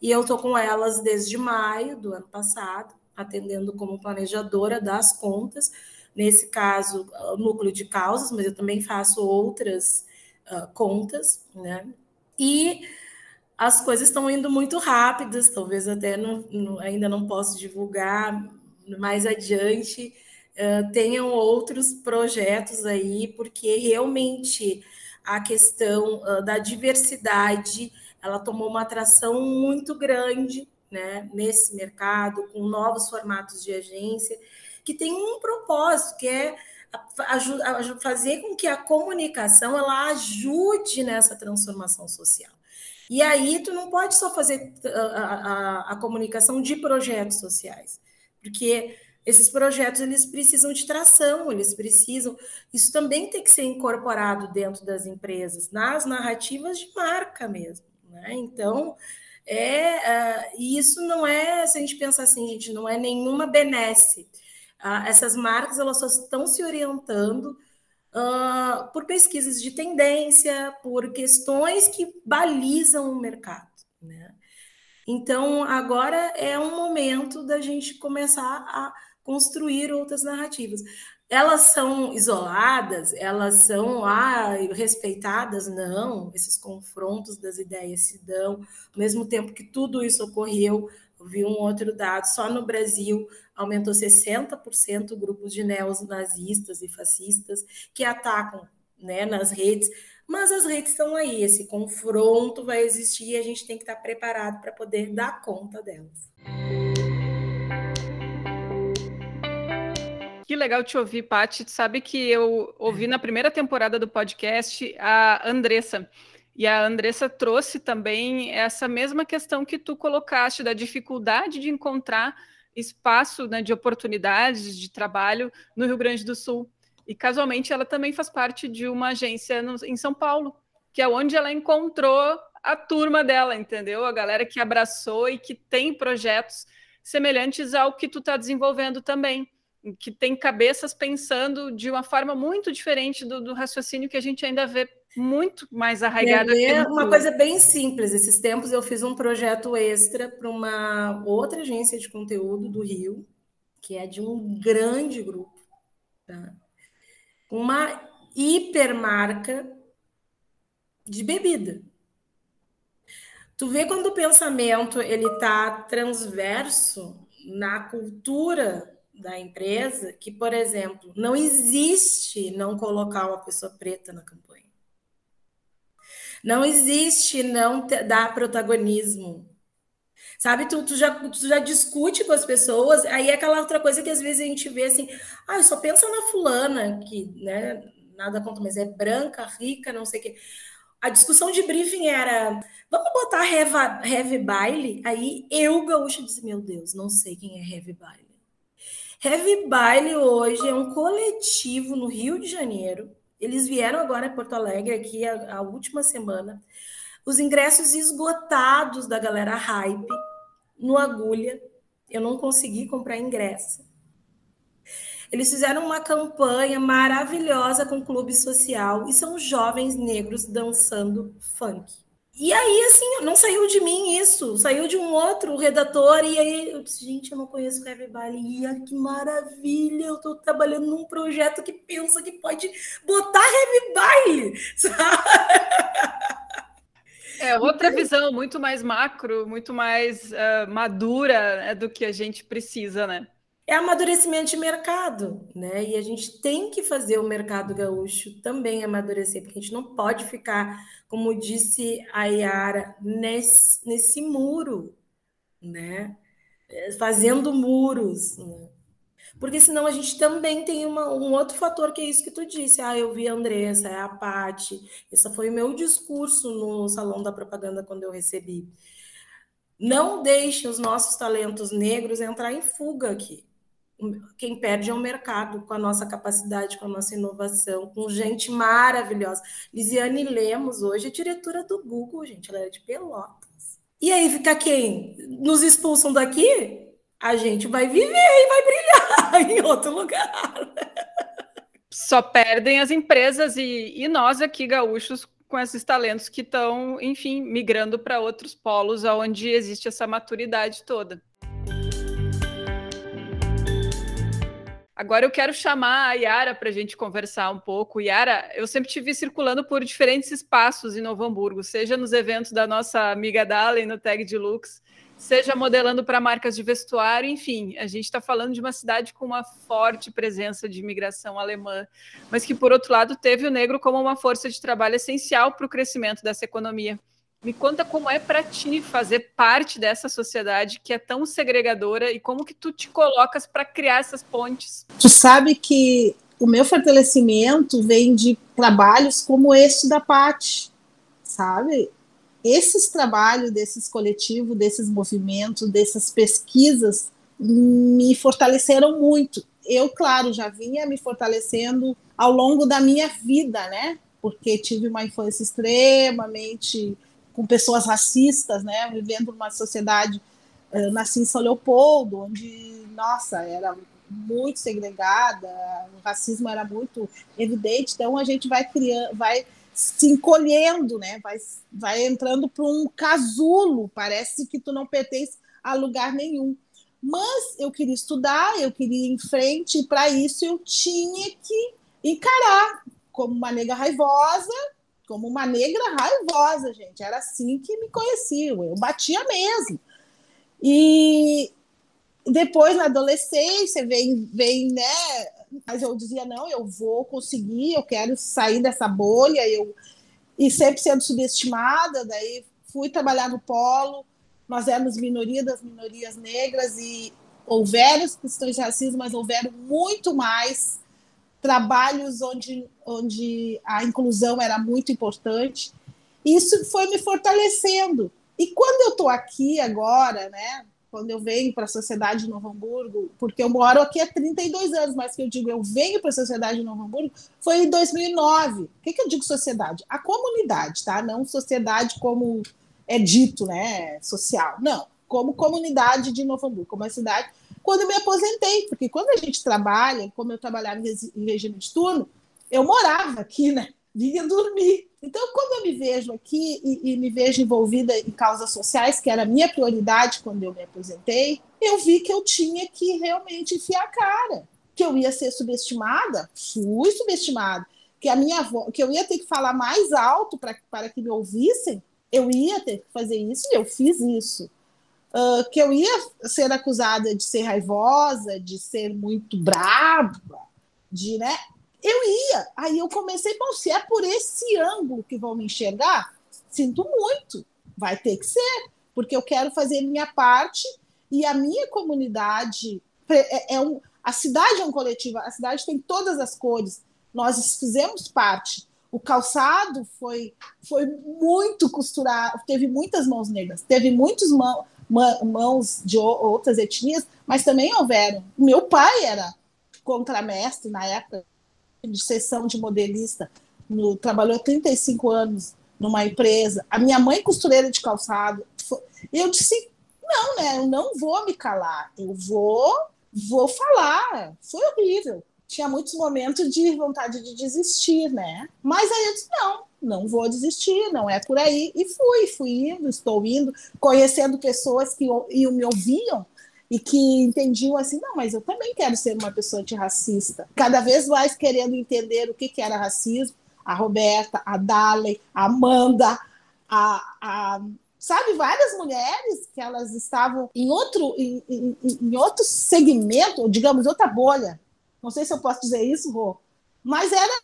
E eu tô com elas desde maio do ano passado, atendendo como planejadora das contas, nesse caso, o núcleo de causas, mas eu também faço outras uh, contas, né? E as coisas estão indo muito rápidas, talvez até não, não, ainda não posso divulgar mais adiante. Uh, tenham outros projetos aí, porque realmente a questão uh, da diversidade ela tomou uma atração muito grande né, nesse mercado, com novos formatos de agência, que tem um propósito, que é fazer com que a comunicação ela ajude nessa transformação social. E aí tu não pode só fazer a, a, a comunicação de projetos sociais, porque esses projetos eles precisam de tração, eles precisam. Isso também tem que ser incorporado dentro das empresas, nas narrativas de marca mesmo. Né? Então, é, uh, isso não é, se a gente pensar assim, gente, não é nenhuma benesse. Uh, essas marcas elas só estão se orientando uh, por pesquisas de tendência, por questões que balizam o mercado. Né? Então, agora é um momento da gente começar a construir outras narrativas. Elas são isoladas, elas são ah, respeitadas? Não, esses confrontos das ideias se dão, ao mesmo tempo que tudo isso ocorreu, vi um outro dado, só no Brasil aumentou 60% grupos de neonazistas e fascistas que atacam né, nas redes, mas as redes estão aí, esse confronto vai existir e a gente tem que estar preparado para poder dar conta delas. Que legal te ouvir, Paty. Sabe que eu ouvi na primeira temporada do podcast a Andressa. E a Andressa trouxe também essa mesma questão que tu colocaste, da dificuldade de encontrar espaço né, de oportunidades de trabalho no Rio Grande do Sul. E casualmente ela também faz parte de uma agência no, em São Paulo, que é onde ela encontrou a turma dela, entendeu? A galera que abraçou e que tem projetos semelhantes ao que tu está desenvolvendo também que tem cabeças pensando de uma forma muito diferente do, do raciocínio que a gente ainda vê muito mais arraigado. É uma coisa bem simples. Esses tempos eu fiz um projeto extra para uma outra agência de conteúdo do Rio, que é de um grande grupo, tá? uma hipermarca de bebida. Tu vê quando o pensamento ele está transverso na cultura da empresa que, por exemplo, não existe não colocar uma pessoa preta na campanha. Não existe não dar protagonismo. Sabe, tu, tu, já, tu já discute com as pessoas, aí é aquela outra coisa que às vezes a gente vê assim, ah, só pensa na fulana, que, né, nada contra, mas é branca, rica, não sei o quê. A discussão de briefing era, vamos botar heavy baile? Aí eu, gaúcho, disse, meu Deus, não sei quem é heavy baile. Heavy Baile hoje é um coletivo no Rio de Janeiro. Eles vieram agora em Porto Alegre aqui a, a última semana. Os ingressos esgotados da galera hype no Agulha. Eu não consegui comprar ingresso. Eles fizeram uma campanha maravilhosa com o clube social e são jovens negros dançando funk. E aí, assim, não saiu de mim isso, saiu de um outro redator, e aí eu disse, gente, eu não conheço o Heavy Baile, e que maravilha, eu estou trabalhando num projeto que pensa que pode botar Heavy Baile, (laughs) sabe? É outra visão, muito mais macro, muito mais uh, madura né, do que a gente precisa, né? É amadurecimento de mercado, né? E a gente tem que fazer o mercado gaúcho também amadurecer, porque a gente não pode ficar, como disse a Yara, nesse, nesse muro, né? Fazendo muros, né? Porque senão a gente também tem uma, um outro fator que é isso que tu disse. Ah, eu vi a Andressa, é a Pati. Esse foi o meu discurso no Salão da Propaganda quando eu recebi. Não deixe os nossos talentos negros entrar em fuga aqui quem perde é o mercado, com a nossa capacidade, com a nossa inovação, com gente maravilhosa. Lisiane Lemos, hoje, é diretora do Google, gente, ela é de Pelotas. E aí fica quem? Nos expulsam daqui? A gente vai viver e vai brilhar (laughs) em outro lugar. Só perdem as empresas e, e nós aqui, gaúchos, com esses talentos que estão, enfim, migrando para outros polos onde existe essa maturidade toda. Agora eu quero chamar a Yara para a gente conversar um pouco. Yara, eu sempre te vi circulando por diferentes espaços em Novo Hamburgo, seja nos eventos da nossa amiga Dalen no Tag de Lux, seja modelando para marcas de vestuário, enfim, a gente está falando de uma cidade com uma forte presença de imigração alemã, mas que, por outro lado, teve o negro como uma força de trabalho essencial para o crescimento dessa economia. Me conta como é para ti fazer parte dessa sociedade que é tão segregadora e como que tu te colocas para criar essas pontes. Tu sabe que o meu fortalecimento vem de trabalhos como este da Pati, sabe? Esses trabalhos desses coletivos, desses movimentos, dessas pesquisas me fortaleceram muito. Eu, claro, já vinha me fortalecendo ao longo da minha vida, né? Porque tive uma infância extremamente com pessoas racistas, né, vivendo numa sociedade, uh, nasci em São Leopoldo, onde, nossa, era muito segregada, o racismo era muito evidente, então a gente vai criando, vai se encolhendo, né, vai, vai entrando para um casulo, parece que tu não pertence a lugar nenhum. Mas eu queria estudar, eu queria ir em frente, e para isso eu tinha que encarar como uma nega raivosa, como uma negra raivosa, gente. Era assim que me conheciam, eu batia mesmo. E depois, na adolescência, vem, vem, né? Mas eu dizia, não, eu vou conseguir, eu quero sair dessa bolha, eu e sempre sendo subestimada, daí fui trabalhar no polo, nós éramos minoria das minorias negras e houveram questões de racismo, mas houveram muito mais trabalhos onde, onde a inclusão era muito importante. Isso foi me fortalecendo. E quando eu estou aqui agora, né, quando eu venho para a Sociedade de Novo Hamburgo, porque eu moro aqui há 32 anos, mas que eu digo eu venho para a Sociedade de Novo Hamburgo, foi em 2009. O que, que eu digo sociedade? A comunidade, tá? Não sociedade como é dito, né, social. Não, como comunidade de Novo Hamburgo, como a cidade, quando me aposentei, porque quando a gente trabalha, como eu trabalhava em regime de turno, eu morava aqui, né? Vinha dormir. Então, quando eu me vejo aqui e, e, me vejo envolvida em causas sociais, que era a minha prioridade quando eu me aposentei, eu vi que eu tinha que realmente enfiar a cara, que eu ia ser subestimada, fui subestimada, que a minha que eu ia ter que falar mais alto para que me ouvissem, eu ia ter que fazer isso e eu fiz isso. Uh, que eu ia ser acusada de ser raivosa, de ser muito brava, de, né? eu ia. Aí eu comecei, bom, se é por esse ângulo que vão me enxergar, sinto muito, vai ter que ser, porque eu quero fazer minha parte e a minha comunidade é, é um, a cidade é um coletivo, a cidade tem todas as cores, nós fizemos parte. O calçado foi, foi muito costurado, teve muitas mãos negras, teve muitas mão, mãos de outras etnias, mas também houveram. Meu pai era contramestre na época de sessão de modelista, no, trabalhou 35 anos numa empresa. A minha mãe costureira de calçado. Eu disse, não, né? Eu não vou me calar. Eu vou, vou falar. Foi horrível. Tinha muitos momentos de vontade de desistir, né? Mas aí eu disse, não, não vou desistir, não é por aí. E fui, fui indo, estou indo, conhecendo pessoas que me ouviam e que entendiam assim, não, mas eu também quero ser uma pessoa antirracista. Cada vez mais querendo entender o que, que era racismo. A Roberta, a Dale, a Amanda, a, a sabe, várias mulheres que elas estavam em outro, em, em, em, outro segmento, digamos, outra bolha. Não sei se eu posso dizer isso, Rô, mas era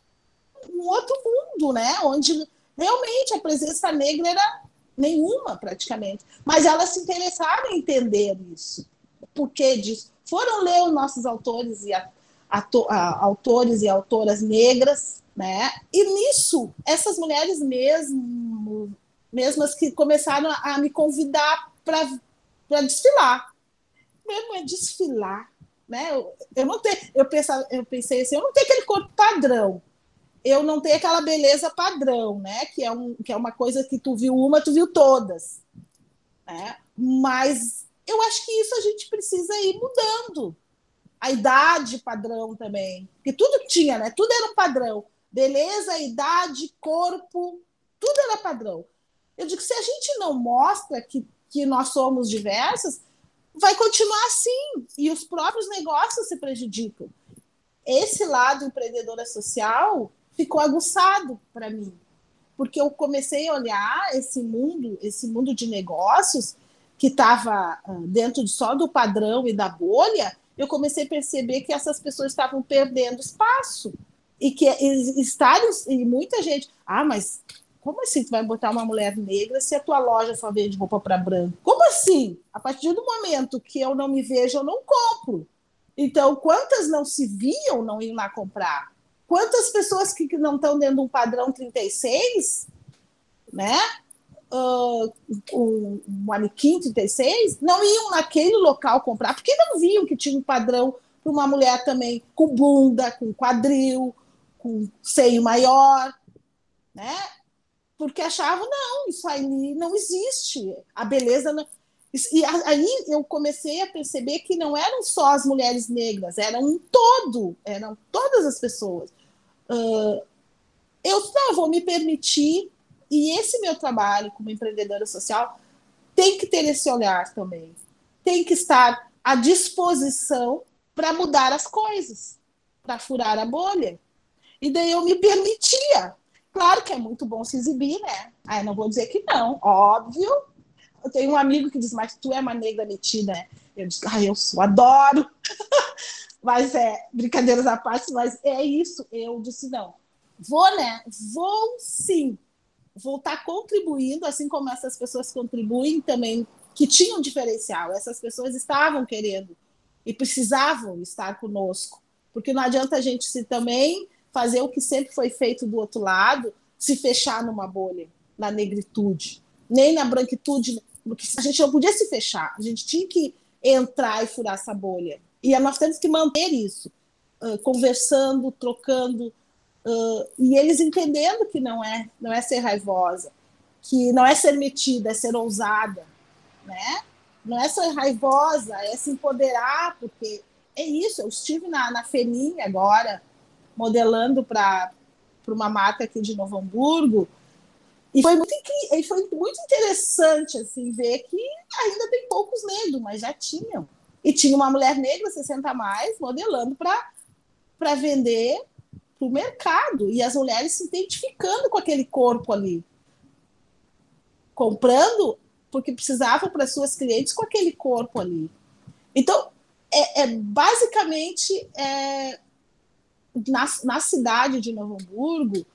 um outro mundo, né? Onde realmente a presença negra era nenhuma, praticamente. Mas elas se interessaram em entender isso porquê disso. Foram ler os nossos autores e autores e autoras negras, né? E nisso, essas mulheres mesmo, mesmas que começaram a, a me convidar para desfilar. Mesmo é desfilar, né? Eu, eu não tenho, eu pensava, eu pensei assim, eu não tenho aquele corpo padrão. Eu não tenho aquela beleza padrão, né? Que é, um, que é uma coisa que tu viu uma, tu viu todas. Né? Mas eu acho que isso a gente precisa ir mudando. A idade padrão também. Porque tudo tinha, né? Tudo era um padrão. Beleza, idade, corpo, tudo era padrão. Eu digo, se a gente não mostra que, que nós somos diversas, vai continuar assim. E os próprios negócios se prejudicam. Esse lado empreendedora social ficou aguçado para mim. Porque eu comecei a olhar esse mundo, esse mundo de negócios, que estava ah, dentro só do padrão e da bolha, eu comecei a perceber que essas pessoas estavam perdendo espaço. E que estarem, e muita gente, ah, mas como assim tu vai botar uma mulher negra se a tua loja só vende roupa para branco? Como assim? A partir do momento que eu não me vejo, eu não compro. Então, quantas não se viam, não iam lá comprar? Quantas pessoas que não estão dentro de um padrão 36, né? uh, um, manequim 36 não iam naquele local comprar, porque não viam que tinha um padrão para uma mulher também com bunda, com quadril, com seio maior, né? Porque achavam, não, isso aí não existe, a beleza não... E aí eu comecei a perceber que não eram só as mulheres negras, eram um todo, eram todas as pessoas. Uh, eu não, vou me permitir e esse meu trabalho como empreendedora social tem que ter esse olhar também. Tem que estar à disposição para mudar as coisas, para furar a bolha. E daí eu me permitia. Claro que é muito bom se exibir, né? Aí não vou dizer que não, óbvio. Eu tenho um amigo que diz, mas tu é uma negra metida, né? Eu disse, ah, eu sou, adoro. (laughs) mas é, brincadeiras à parte, mas é isso. Eu disse, não, vou, né? Vou sim vou estar contribuindo, assim como essas pessoas contribuem também, que tinham diferencial. Essas pessoas estavam querendo e precisavam estar conosco, porque não adianta a gente se também fazer o que sempre foi feito do outro lado, se fechar numa bolha, na negritude, nem na branquitude, porque a gente não podia se fechar, a gente tinha que entrar e furar essa bolha. E nós temos que manter isso, conversando, trocando, e eles entendendo que não é, não é ser raivosa, que não é ser metida, é ser ousada, né? Não é ser raivosa, é se empoderar, porque é isso. Eu estive na, na Feninha agora, modelando para uma marca aqui de Novo Hamburgo, e foi muito, e foi muito interessante assim, ver que ainda tem poucos negros, mas já tinham. E tinha uma mulher negra, 60 a mais, modelando para vender para o mercado. E as mulheres se identificando com aquele corpo ali. Comprando porque precisavam para suas clientes com aquele corpo ali. Então, é, é basicamente é, na, na cidade de Novo Hamburgo,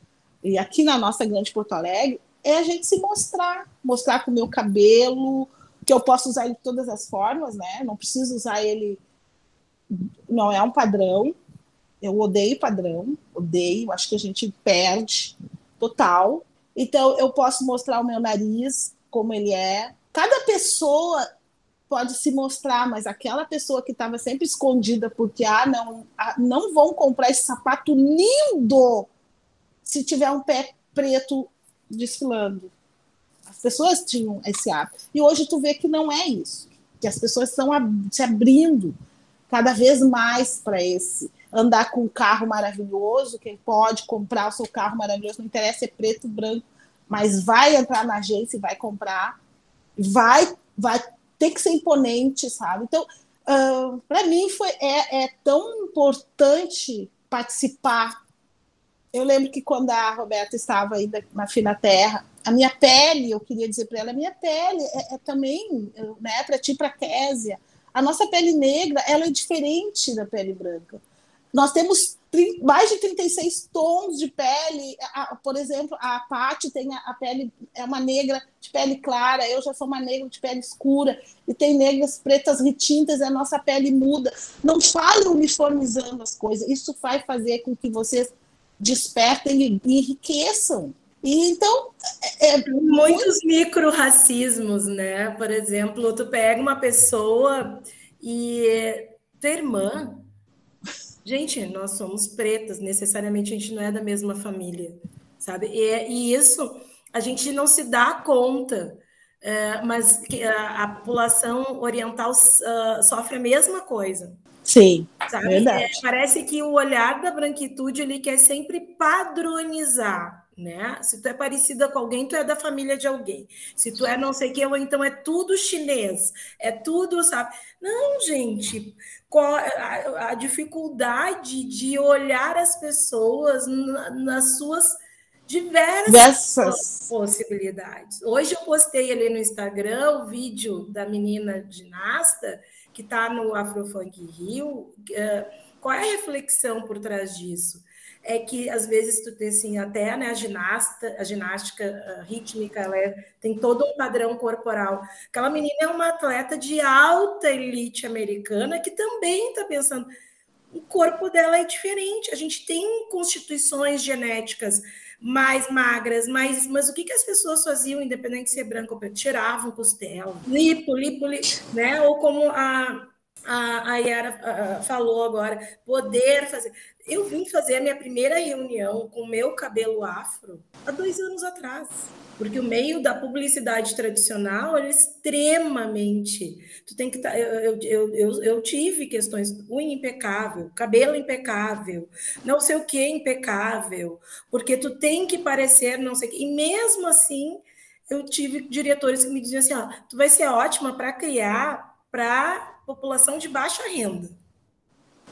e aqui na nossa grande Porto Alegre, é a gente se mostrar, mostrar com o meu cabelo, que eu posso usar ele de todas as formas, né? Não preciso usar ele, não é um padrão. Eu odeio padrão, odeio, acho que a gente perde total. Então eu posso mostrar o meu nariz como ele é. Cada pessoa pode se mostrar, mas aquela pessoa que estava sempre escondida porque ah, não, ah, não vão comprar esse sapato lindo se tiver um pé preto desfilando. As pessoas tinham esse hábito. E hoje tu vê que não é isso, que as pessoas estão se abrindo cada vez mais para esse andar com um carro maravilhoso, quem pode comprar o seu carro maravilhoso, não interessa é preto, branco, mas vai entrar na agência e vai comprar, vai, vai ter que ser imponente, sabe? Então, uh, para mim foi é, é tão importante participar eu lembro que quando a Roberta estava ainda na Fina Terra, a minha pele, eu queria dizer para ela, a minha pele é, é também, né, para ti, para Késia, a nossa pele negra, ela é diferente da pele branca. Nós temos mais de 36 tons de pele. Por exemplo, a Paty tem a, pele, é uma negra de pele clara, eu já sou uma negra de pele escura, e tem negras pretas retintas, a nossa pele muda. Não fale uniformizando as coisas, isso vai fazer com que vocês despertem e enriqueçam. E, então, é, é muitos muito... micro-racismos, né? Por exemplo, tu pega uma pessoa e tua irmã. Gente, nós somos pretas, necessariamente a gente não é da mesma família, sabe? E, e isso a gente não se dá conta. É, mas a, a, população oriental uh, sofre a mesma coisa. Sim, sabe? verdade. É, parece que o olhar da branquitude ele quer sempre padronizar, né? Se tu é parecida com alguém, tu é da família de alguém. Se tu é não sei o que, ou então é tudo chinês, é tudo, sabe? Não, gente, a, a dificuldade de olhar as pessoas na, nas suas diversas Dessas. possibilidades. Hoje eu postei ali no Instagram o vídeo da menina ginasta que está no Afrofunk Rio, uh, qual é a reflexão por trás disso? É que às vezes tu tem assim, até né, a ginasta, a ginástica uh, rítmica, ela é, tem todo um padrão corporal. Aquela menina é uma atleta de alta elite americana que também está pensando, o corpo dela é diferente. A gente tem constituições genéticas mais magras, mais, mas o que, que as pessoas faziam, independente de ser branco ou preto? Tiravam costela, lipo, lipo, lipo, né? Ou como a, a, a Yara falou agora, poder fazer. Eu vim fazer a minha primeira reunião com o meu cabelo afro há dois anos atrás porque o meio da publicidade tradicional é extremamente. Tu tem que tá, eu, eu, eu, eu, tive questões unha impecável, cabelo impecável, não sei o que impecável, porque tu tem que parecer não sei o que. E mesmo assim, eu tive diretores que me diziam assim: ó, tu vai ser ótima para criar para população de baixa renda.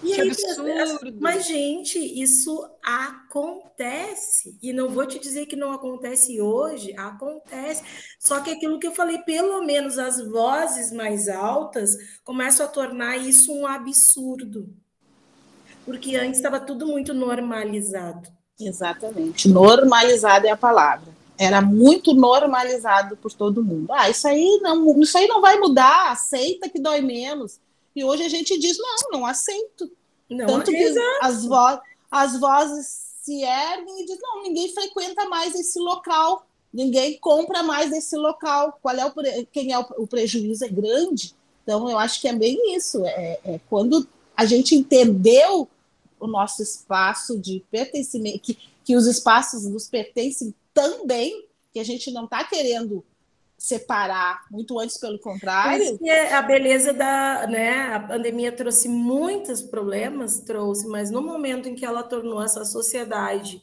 E que aí, absurdo. Mas, gente, isso acontece. E não vou te dizer que não acontece hoje, acontece. Só que aquilo que eu falei, pelo menos as vozes mais altas começam a tornar isso um absurdo. Porque antes estava tudo muito normalizado. Exatamente. Normalizado é a palavra. Era muito normalizado por todo mundo. Ah, isso aí não, isso aí não vai mudar, aceita que dói menos E hoje a gente diz, não, não aceito. Não, Tanto que as, vo as vozes se erguem e dizem, não, ninguém frequenta mais esse local, ninguém compra mais esse local. Qual é o quem é o, o prejuízo é grande. Então eu acho que é bem isso. É, é quando a gente entendeu o nosso espaço de pertencimento, que, que os espaços nos pertencem também, que a gente não está querendo separar, muito antes pelo contrário. É a beleza da, né, a pandemia trouxe muitos problemas, trouxe, mas no momento em que ela tornou essa sociedade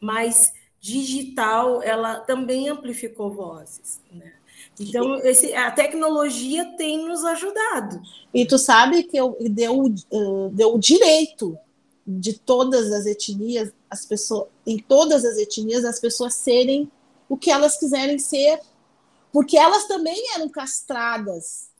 mais digital, ela também amplificou vozes, né? Então, esse, a tecnologia tem nos ajudado. E tu sabe que eu, deu, uh, deu o direito de todas as etnias, as pessoas, em todas as etnias, as pessoas serem o que elas quiserem ser porque elas também eram castradas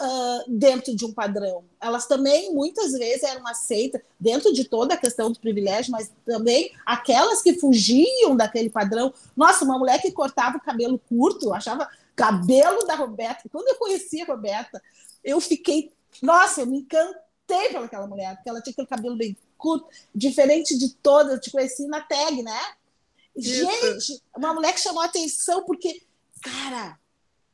uh, dentro de um padrão. Elas também, muitas vezes, eram aceitas dentro de toda a questão do privilégio, mas também aquelas que fugiam daquele padrão. Nossa, uma mulher que cortava o cabelo curto, achava cabelo da Roberta. Quando eu conheci a Roberta, eu fiquei, nossa, eu me encantei pelaquela mulher, porque ela tinha aquele cabelo bem curto, diferente de todas, eu te conheci na tag, né? Gente, uma mulher que chamou atenção porque, cara,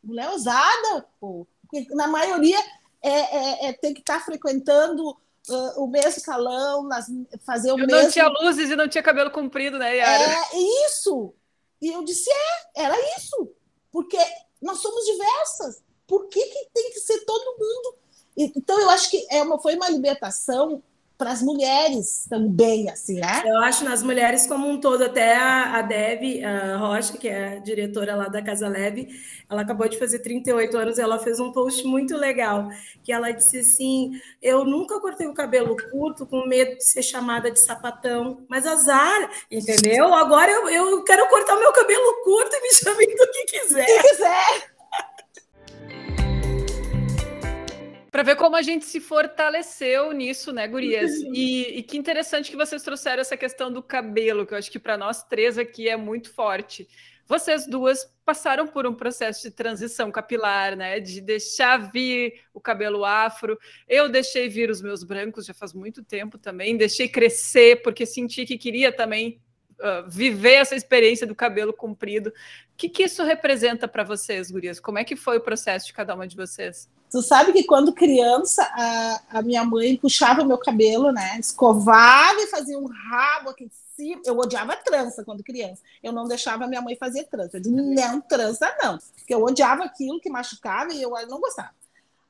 mulher usada, pô. Porque na maioria é, é, é tem que estar tá frequentando uh, o mesmo salão, nas, fazer o eu mesmo. Não tinha luzes e não tinha cabelo comprido, né, Yara? É isso. E eu disse, é, era isso. Porque nós somos diversas. Por que, que tem que ser todo mundo? Então, eu acho que é uma, foi uma libertação para as mulheres também, assim, né? Eu acho nas mulheres como um todo, até a, a Dev a Rocha, que é a diretora lá da Casa Leve, ela acabou de fazer 38 anos, ela fez um post muito legal, que ela disse assim, eu nunca cortei o cabelo curto com medo de ser chamada de sapatão, mas azar, entendeu? Agora eu, eu quero cortar meu cabelo curto e me chamem do que quiser. Que quiser. Para ver como a gente se fortaleceu nisso, né, gurias? (laughs) E, e, que interessante que vocês trouxeram essa questão do cabelo, que eu acho que para nós três aqui é muito forte. Vocês duas passaram por um processo de transição capilar, né? De deixar vir o cabelo afro. Eu deixei vir os meus brancos já faz muito tempo também. Deixei crescer porque senti que queria também uh, viver essa experiência do cabelo comprido. O que, que isso representa para vocês, gurias? Como é que foi o processo de cada uma de vocês? Tu sabe que quando criança, a, a minha mãe puxava meu cabelo, né? Escovava e fazia um rabo aqui em cima. Eu odiava trança quando criança. Eu não deixava minha mãe fazer trança. Eu disse, não, trança não. Porque eu odiava aquilo que machucava e eu não gostava.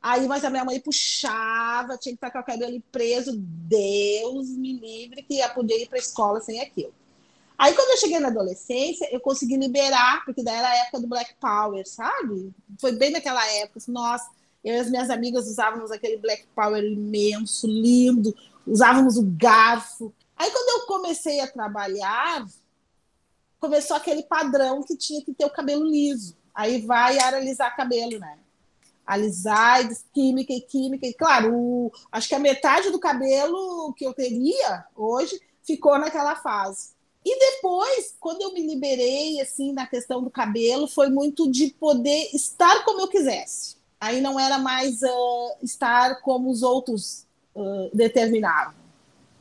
Aí, mas a minha mãe puxava, tinha que estar com o cabelo preso. Deus me livre que ia poder ir para a escola sem aquilo. Aí, quando eu cheguei na adolescência, eu consegui liberar, porque daí era a época do Black Power, sabe? Foi bem naquela época. Assim, nossa, eu e as minhas amigas usávamos aquele Black Power imenso, lindo, usávamos o garfo. Aí, quando eu comecei a trabalhar, começou aquele padrão que tinha que ter o cabelo liso. Aí vai alisar cabelo, né? Alisar, química e química. E, claro, o, acho que a metade do cabelo que eu teria hoje ficou naquela fase. E depois, quando eu me liberei, assim, na questão do cabelo, foi muito de poder estar como eu quisesse. Aí não era mais uh, estar como os outros uh, determinavam.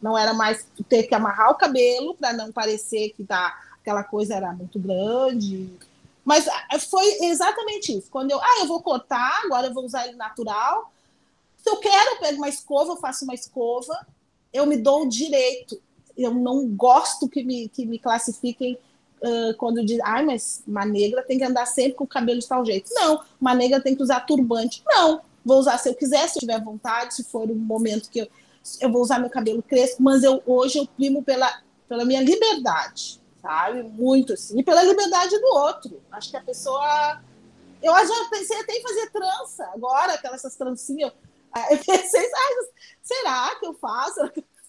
Não era mais ter que amarrar o cabelo para não parecer que tá, aquela coisa era muito grande. Mas foi exatamente isso. Quando eu, ah, eu vou cortar, agora eu vou usar ele natural. Se eu quero, eu pego uma escova, eu faço uma escova, eu me dou o direito. Eu não gosto que me, que me classifiquem uh, quando diz, ai, mas uma negra tem que andar sempre com o cabelo de tal jeito. Não, uma negra tem que usar turbante. Não, vou usar se eu quiser, se eu tiver vontade, se for um momento que eu, eu vou usar meu cabelo crespo, mas eu hoje eu primo pela, pela minha liberdade, sabe? Muito assim. E pela liberdade do outro. Acho que a pessoa. Eu já pensei até em fazer trança agora, aquelas essas trancinhas. Eu pensei, (laughs) ah, será que eu faço?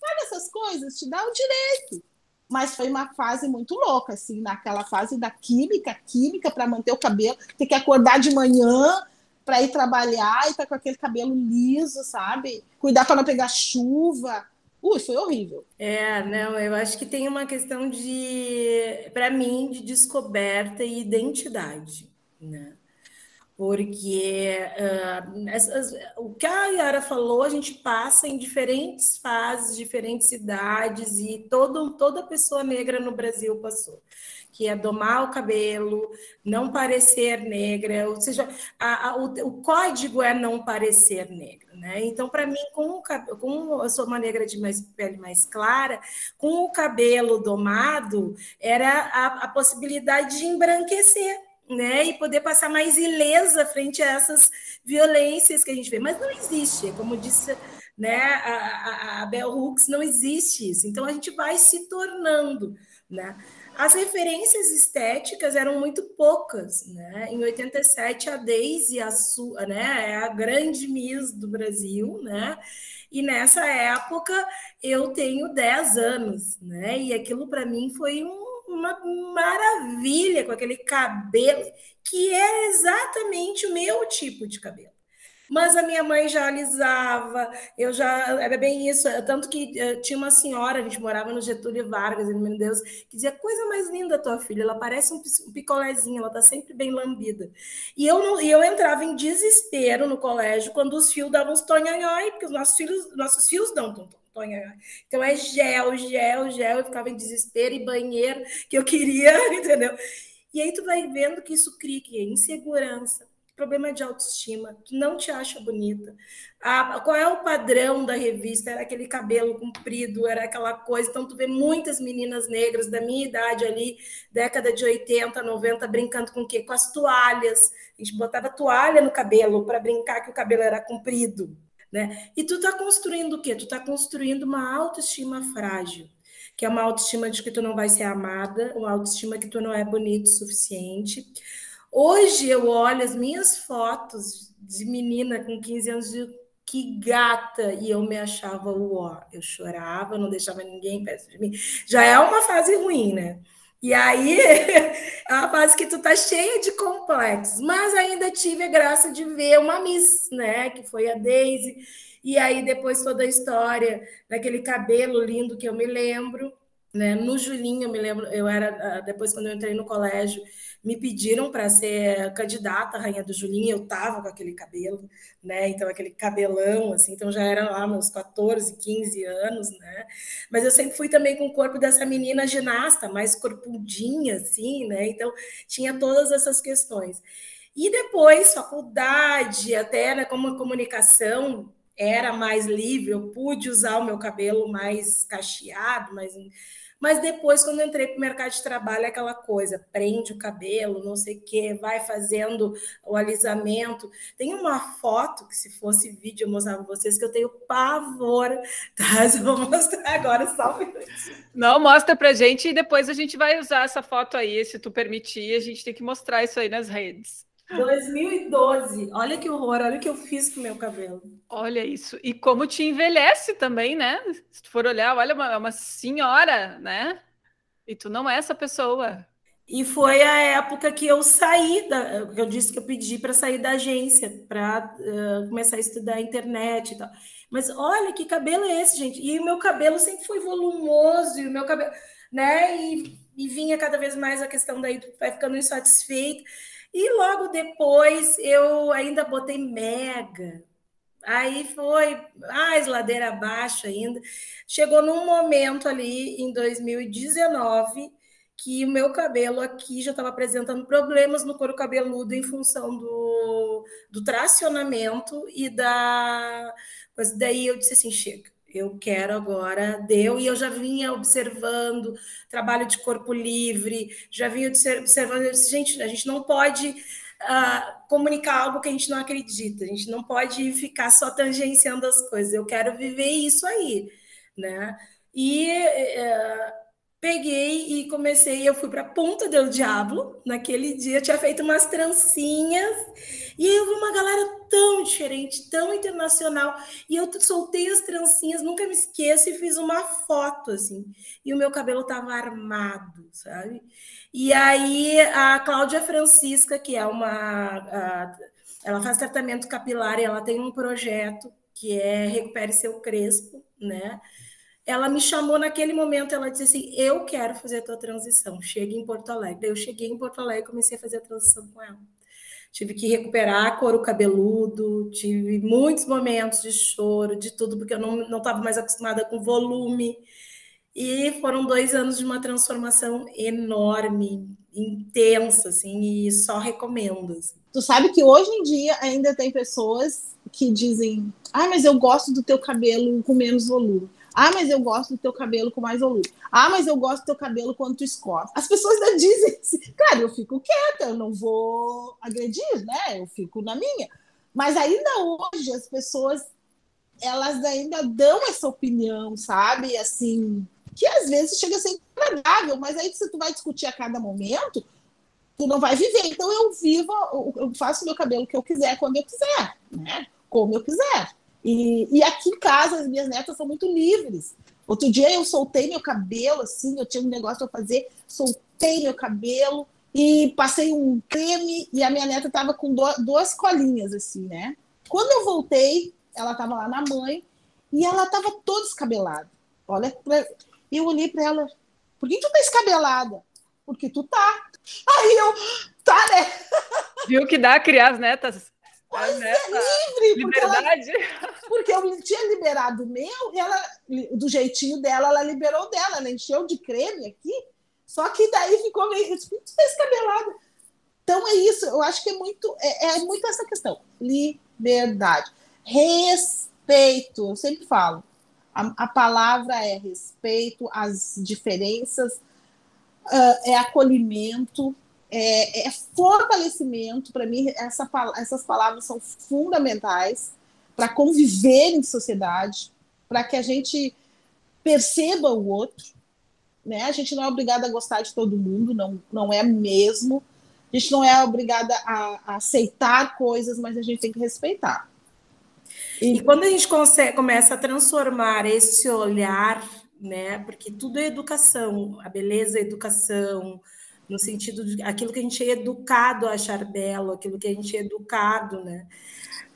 Sabe essas coisas? Te dá o direito mas foi uma fase muito louca, assim, naquela fase da química, química para manter o cabelo, ter que acordar de manhã para ir trabalhar e tá com aquele cabelo liso, sabe? Cuidar para não pegar chuva. Ui, foi horrível. É, não, eu acho que tem uma questão de, para mim, de descoberta e identidade, né? Porque uh, o que a Yara falou, a gente passa em diferentes fases, diferentes cidades, e todo, toda pessoa negra no Brasil passou. Que é domar o cabelo, não parecer negra, ou seja, a, a, o, o, código é não parecer negra. Né? Então, para mim, com, o, com eu sou uma negra de mais, pele mais clara, com o cabelo domado, era a, a possibilidade de embranquecer né, e poder passar mais ilesa frente a essas violências que a gente vê. Mas não existe, como disse né, a, a, a Bell Hooks, não existe isso. Então a gente vai se tornando. Né? As referências estéticas eram muito poucas. Né? Em 87, a Daisy a, né, é a grande Miss do Brasil, né? E nessa época eu tenho 10 anos, né? E aquilo para mim foi um uma maravilha com aquele cabelo, que era exatamente o meu tipo de cabelo. Mas a minha mãe já alisava, eu já. Era bem isso. Tanto que uh, tinha uma senhora, a gente morava no Getúlio Vargas, meu Deus, que dizia: coisa mais linda tua filha, ela parece um, picolézinho, ela tá sempre bem lambida. E eu, não, e eu entrava em desespero no colégio quando os fios davam uns tonhonhói, porque os nossos filhos, nossos fios dão tom, Então é gel, gel, gel, eu ficava em desespero e banheiro que eu queria, (laughs) entendeu? E aí tu vai vendo que isso cria que é insegurança, problema de autoestima, tu não te acha bonita. Qual é o padrão da revista? Era aquele cabelo comprido, era aquela coisa. Então, tu vê muitas meninas negras da minha idade ali, década de 80, 90, brincando com o quê? Com as toalhas. A gente botava toalha no cabelo para brincar que o cabelo era comprido. Né? E tu está construindo o quê? Tu está construindo uma autoestima frágil, que é uma autoestima de que tu não vai ser amada, uma autoestima que tu não é bonito o suficiente. Hoje eu olho as minhas fotos de menina com 15 anos de que gata, e eu me achava o ó. Eu chorava, não deixava ninguém perto de mim. Já é uma fase ruim, né? E aí (laughs) é uma fase que tu tá cheia de complexos, mas ainda tive a graça de ver uma Miss, né? Que foi a Daisy, e aí depois toda a história daquele cabelo lindo que eu me lembro, né? No Julinho, eu me lembro, eu era ah, depois quando eu entrei no colégio, me pediram para ser candidata Rainha do Julinho, eu tava com aquele cabelo, né? Então, aquele cabelão, assim, então já era lá meus 14, 15 anos, né? Mas eu sempre fui também com o corpo dessa menina ginasta, mais corpudinha, assim, né? Então, tinha todas essas questões. E depois, faculdade, até né, como comunicação era mais livre, eu pude usar o meu cabelo mais cacheado, mais mas depois, quando entrei para o mercado de trabalho, é aquela coisa, prende o cabelo, não sei o quê, vai fazendo o alisamento. Tem uma foto que, se fosse vídeo, eu mostrava para vocês, que eu tenho pavor. Tá? (laughs) Eu vou mostrar agora só um. Não, mostra para gente e depois a gente vai usar essa foto aí, se tu permitir, a gente tem que mostrar isso aí nas redes. 2012. Olha que horror, olha o que eu fiz com o meu cabelo. Olha isso. E como te envelhece também, né? Se tu for olhar, olha, uma, uma senhora, né? E tu não é essa pessoa. E foi a época que eu saí, da, eu disse que eu pedi para sair da agência, para uh, começar a estudar internet e tal. Mas olha que cabelo é esse, gente. E o meu cabelo sempre foi volumoso, e o meu cabelo, né? E, e vinha cada vez mais a questão daí, vai ficando insatisfeito. E logo depois eu ainda botei mega. Aí foi mais ladeira abaixo ainda. Chegou num momento ali em 2019 que o meu cabelo aqui já estava apresentando problemas no couro cabeludo em função do, do tracionamento e da. Mas daí eu disse assim: chega eu quero agora, deu, e eu já vinha observando trabalho de corpo livre, já vinha observando, eu disse, gente, a gente não pode uh, comunicar algo que a gente não acredita, a gente não pode ficar só tangenciando as coisas, eu quero viver isso aí, né? E uh, peguei e comecei, eu fui para Ponta del Diablo, naquele dia, tinha feito umas trancinhas, e eu vi uma galera tão diferente, tão internacional, e eu soltei as trancinhas, nunca me esqueço, e fiz uma foto, assim, e o meu cabelo tava armado, sabe? E aí a Cláudia Francisca, que é uma... A, ela faz tratamento capilar e ela tem um projeto que é Recupere Seu Crespo, né? Ela me chamou naquele momento, ela disse assim, eu quero fazer a tua transição, chega em Porto Alegre. eu cheguei em Porto Alegre e comecei a fazer a transição com ela. tive que recuperar couro cabeludo, tive muitos momentos de choro, de tudo, porque eu não estava mais acostumada com volume. E foram dois anos de uma transformação enorme, intensa, assim, e só recomendo. Assim. Tu sabe que hoje em dia ainda tem pessoas que dizem: Ah, mas eu gosto do teu cabelo com menos volume. Ah, mas eu gosto do teu cabelo com mais volume. Ah, mas eu gosto do teu cabelo quando tu escova. As pessoas ainda (laughs) dizem assim, cara, eu fico quieta, eu não vou agredir, né? Eu fico na minha. Mas ainda hoje as pessoas elas ainda dão essa opinião, sabe? Assim, que às vezes chega a ser agradável, mas aí se tu vai discutir a cada momento, tu não vai viver. Então eu vivo, eu faço meu cabelo que eu quiser quando eu quiser, né? Como eu quiser. E, e aqui em casa, as minhas netas são muito livres. Outro dia eu soltei meu cabelo, assim, eu tinha um negócio para fazer, soltei meu cabelo e passei um creme e a minha neta estava com duas colinhas, assim, né? Quando eu voltei, ela estava lá na mãe e ela estava toda descabelada. Olha, eu olhei para ela, por que tu tá escabelada? Porque tu tá. Aí eu, tá, né? (laughs) Viu que dá criar as netas Pois é, livre, liberdade. Porque, ela, porque eu tinha liberado o meu, e ela, do jeitinho dela, ela liberou dela, ela encheu de creme aqui, só que daí ficou meio descabelada. Então é isso, eu acho que é muito, é, é muito essa questão. Liberdade. Respeito, eu sempre falo. A, a palavra é respeito, as diferenças, uh, é acolhimento, é, é fortalecimento. Para mim, essa, essas palavras são fundamentais para conviver em sociedade, para que a gente perceba o outro. Né? A gente não é obrigada a gostar de todo mundo, não, não é mesmo. A gente não é obrigada a, a aceitar coisas, mas a gente tem que respeitar. E, e quando a gente consegue, começa a transformar esse olhar, né? Porque tudo é educação, a beleza é educação, no sentido de aquilo que a gente é educado a achar belo, aquilo que a gente é educado, né?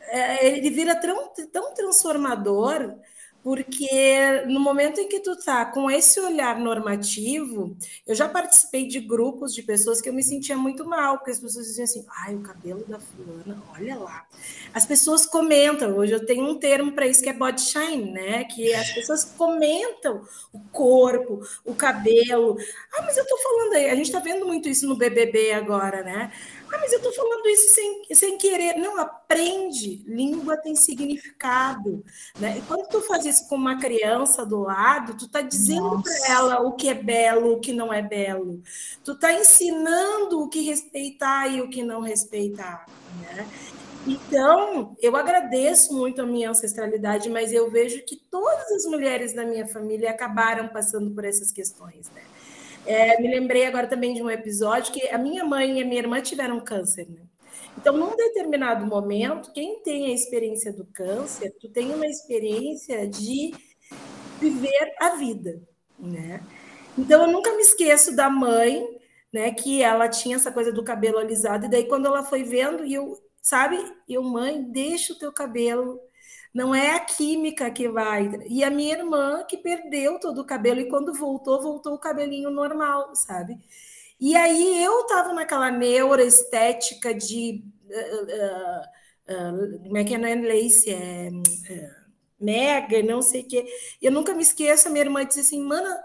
É, ele vira tão, tão transformador porque no momento em que tu tá com esse olhar normativo, eu já participei de grupos de pessoas que eu me sentia muito mal, porque as pessoas diziam assim: ai, o cabelo da fulana, olha lá. As pessoas comentam, hoje eu tenho um termo para isso que é body shine, né? Que as pessoas comentam o corpo, o cabelo. Ah, mas eu tô falando aí, a gente tá vendo muito isso no BBB agora, né? Ah, mas eu estou falando isso sem, sem querer. Não, aprende. Língua tem significado. Né? E quando tu faz isso com uma criança do lado, tu está dizendo para ela o que é belo, o que não é belo. Tu está ensinando o que respeitar e o que não respeitar. Né? Então, eu agradeço muito a minha ancestralidade, mas eu vejo que todas as mulheres da minha família acabaram passando por essas questões. Né? É, me lembrei agora também de um episódio que a minha mãe e a minha irmã tiveram câncer, né? Então, num determinado momento, quem tem a experiência do câncer, tu tem uma experiência de viver a vida, né? Então, eu nunca me esqueço da mãe, né, que ela tinha essa coisa do cabelo alisado, e daí quando ela foi vendo, e eu, sabe, eu, mãe, deixa o teu cabelo não é a química que vai. E a minha irmã, que perdeu todo o cabelo, e quando voltou, voltou o cabelinho normal, sabe? E aí eu estava naquela neuroestética de. Uh, uh, uh, como é que é? É Lace, é. Mega, não sei o quê. Eu nunca me esqueço, a minha irmã disse assim, mana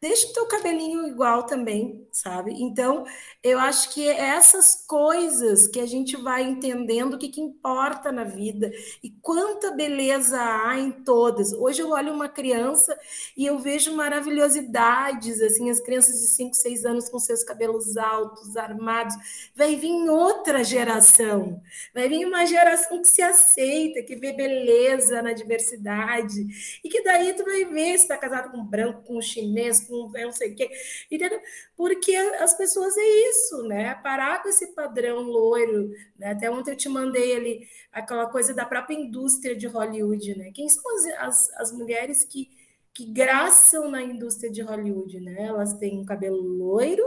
deixa o teu cabelinho igual também, sabe? Então, eu acho que é essas coisas que a gente vai entendendo o que, que importa na vida e quanta beleza há em todas. Hoje eu olho uma criança e eu vejo maravilhosidades, assim, as crianças de 5, 6 anos com seus cabelos altos, armados. Vai vir outra geração, vai vir uma geração que se aceita, que vê beleza na diversidade e que daí tu vai ver se está casado com branco, com chinês, com não sei o quê, entendeu? Porque as pessoas é isso, né? Parar com esse padrão loiro, né? Até ontem eu te mandei ali aquela coisa da própria indústria de Hollywood, né? Quem são as, as, as mulheres que, que graçam na indústria de Hollywood, né? Elas têm um cabelo loiro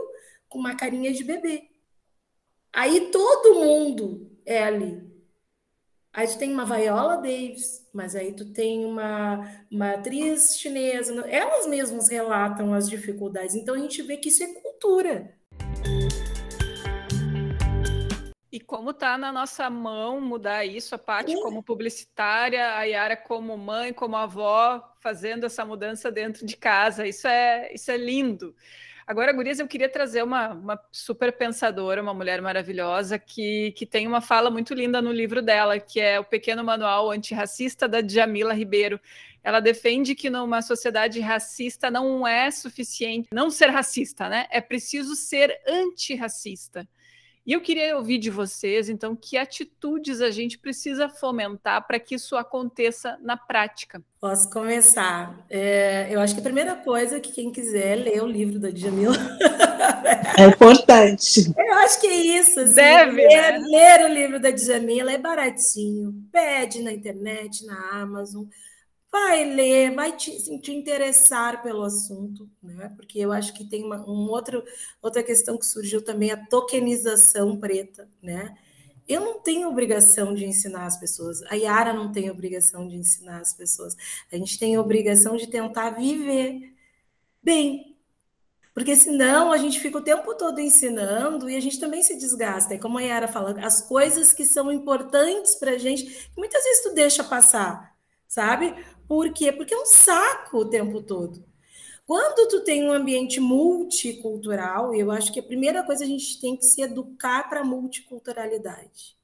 com uma carinha de bebê. Aí todo mundo é ali. Aí tu tem uma Viola Davis, mas aí tu tem uma, uma atriz chinesa. Elas mesmas relatam as dificuldades. Então a gente vê que isso é cultura. E como está na nossa mão mudar isso, a Paty como publicitária, a Yara como mãe, como avó, fazendo essa mudança dentro de casa. Isso é, isso é lindo. Agora, Gurias, eu queria trazer uma, uma super pensadora, uma mulher maravilhosa, que, que tem uma fala muito linda no livro dela, que é o Pequeno Manual Antirracista da Djamila Ribeiro. Ela defende que numa sociedade racista não é suficiente não ser racista, né? É preciso ser antirracista. E eu queria ouvir de vocês, então, que atitudes a gente precisa fomentar para que isso aconteça na prática. Posso começar. É, eu acho que a primeira coisa é que quem quiser ler o livro da Djamila. (laughs) É importante. Eu acho que é isso. Assim, Deve. Ler, né? ler o livro da Djamila é baratinho. Pede na internet, na Amazon vai ler, vai te, assim, te interessar pelo assunto, né? Porque eu acho que tem uma um outro, outra questão que surgiu também, a tokenização preta, né? Eu não tenho obrigação de ensinar as pessoas, a Yara não tem obrigação de ensinar as pessoas. A gente tem obrigação de tentar viver bem. Porque senão a gente fica o tempo todo ensinando e a gente também se desgasta. É como a Yara fala, as coisas que são importantes para a gente, muitas vezes tu deixa passar, sabe? Por quê? Porque é um saco o tempo todo. Quando tu tem um ambiente multicultural, eu acho que a primeira coisa a gente tem que se educar para a multiculturalidade,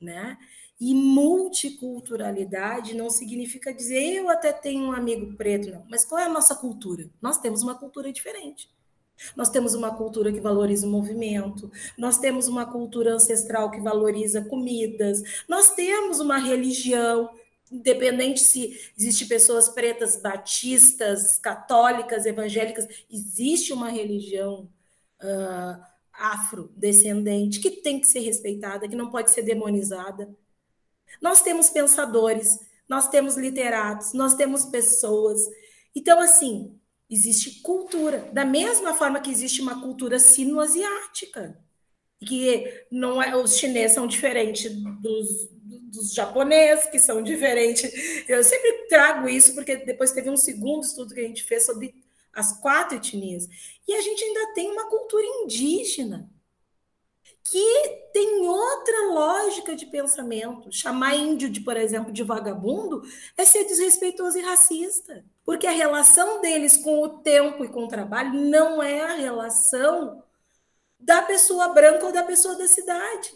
né? E multiculturalidade não significa dizer eu até tenho um amigo preto, não. Mas qual é a nossa cultura? Nós temos uma cultura diferente. Nós temos uma cultura que valoriza o movimento, nós temos uma cultura ancestral que valoriza comidas, nós temos uma religião independente se existe pessoas pretas, batistas, católicas, evangélicas, existe uma religião uh, afrodescendente que tem que ser respeitada, que não pode ser demonizada. Nós temos pensadores, nós temos literatos, nós temos pessoas. Então, assim, existe cultura, da mesma forma que existe uma cultura sino-asiática, que não é, os chineses são diferentes dos dos japoneses, que são diferentes. Eu sempre trago isso, porque depois teve um segundo estudo que a gente fez sobre as quatro etnias. E a gente ainda tem uma cultura indígena que tem outra lógica de pensamento. Chamar índio, de, por exemplo, de vagabundo é ser desrespeitoso e racista. Porque a relação deles com o tempo e com o trabalho não é a relação da pessoa branca ou da pessoa da cidade.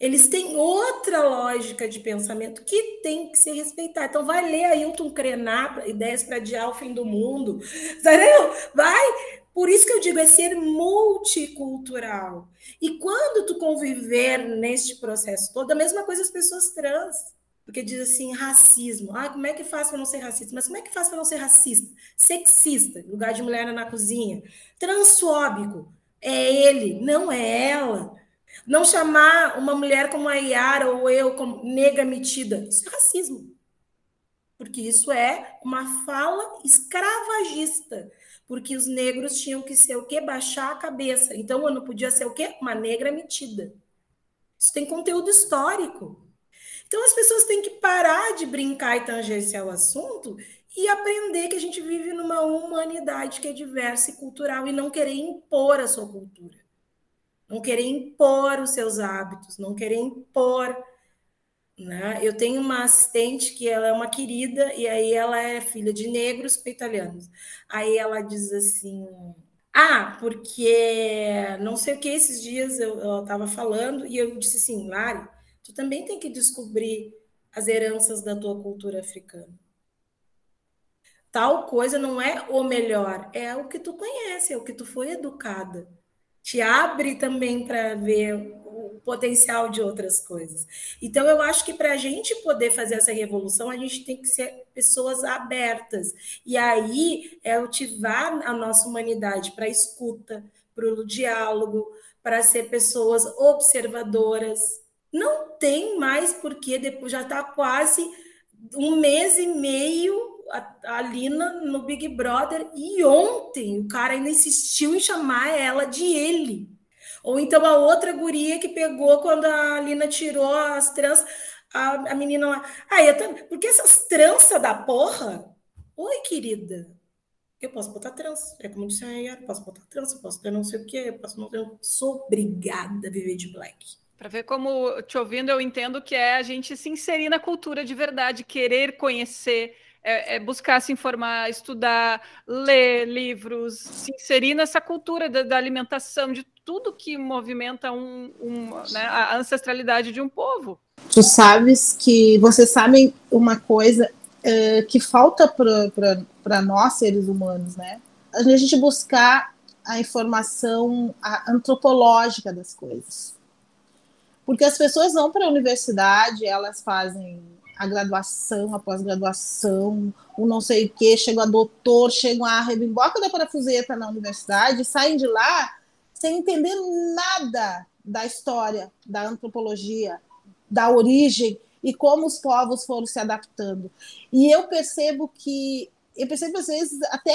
Eles têm outra lógica de pensamento que tem que ser respeitada. Então, vai ler Ailton Krenar, Ideias para Adiar o Fim do Mundo. Entendeu? Vai. Por isso que eu digo, é ser multicultural. E quando tu conviver neste processo todo, a mesma coisa as pessoas trans. Porque diz assim, racismo. Ah, como é que faz para não ser racista? Mas como é que faz para não ser racista? Sexista, lugar de mulher na cozinha. Transfóbico. É ele, não é ela. Não chamar uma mulher como a Yara ou eu como nega metida. Isso é racismo. Porque isso é uma fala escravagista. Porque os negros tinham que ser o quê? Baixar a cabeça. Então eu não podia ser o quê? Uma negra metida. Isso tem conteúdo histórico. Então as pessoas têm que parar de brincar e tangenciar o assunto e aprender que a gente vive numa humanidade que é diversa e cultural e não querer impor a sua cultura não querer impor os seus hábitos, não querer impor. Né? Eu tenho uma assistente que ela é uma querida, e aí ela é filha de negros com italianos. Aí ela diz assim: Ah, porque não sei o que esses dias eu estava falando, e eu disse assim, Lari, tu também tem que descobrir as heranças da tua cultura africana. Tal coisa não é o melhor, é o que tu conhece, é o que tu foi educada te abre também para ver o potencial de outras coisas. Então, eu acho que para a gente poder fazer essa revolução, a gente tem que ser pessoas abertas. E aí é ativar a nossa humanidade para escuta, para o diálogo, para ser pessoas observadoras. Não tem mais porque depois já está quase um mês e meio a, a Lina no Big Brother e ontem o cara ainda insistiu em chamar ela de ele. Ou então a outra guria que pegou quando a Lina tirou as tranças, a, a menina lá. Ah, eu também. Porque essas tranças da porra? Oi, querida. Eu posso botar trança. É como disse a Yara, posso botar trança, posso ter não sei o quê, posso não ter. Sou obrigada a viver de black. Para ver como, te ouvindo, eu entendo que é a gente se inserir na cultura de verdade, querer conhecer, é, é buscar se informar, estudar, ler livros, se inserir nessa cultura da, da alimentação, de tudo que movimenta um, um, né, a ancestralidade de um povo. Tu sabes que vocês sabem uma coisa uh, que falta para nós, seres humanos, né? A gente buscar a informação antropológica das coisas. Porque as pessoas vão para a universidade, elas fazem a graduação, a pós-graduação, o não sei o quê, chegam a doutor, chegam a rebimboca da parafuseta na universidade, saem de lá sem entender nada da história, da antropologia, da origem e como os povos foram se adaptando. E eu percebo que, eu percebo às vezes até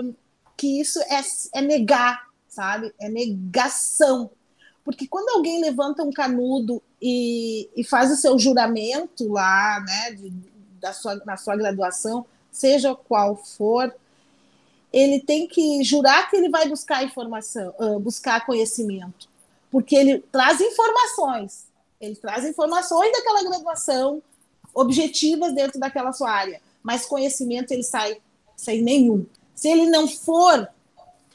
um, que isso é, é negar, sabe? É negação. Porque quando alguém levanta um canudo e, e faz o seu juramento lá, né, de, da sua, na sua graduação, seja qual for, ele tem que jurar que ele vai buscar informação, uh, buscar conhecimento, porque ele traz informações, ele traz informações daquela graduação objetivas dentro daquela sua área, mas conhecimento ele sai sem nenhum. Se ele não for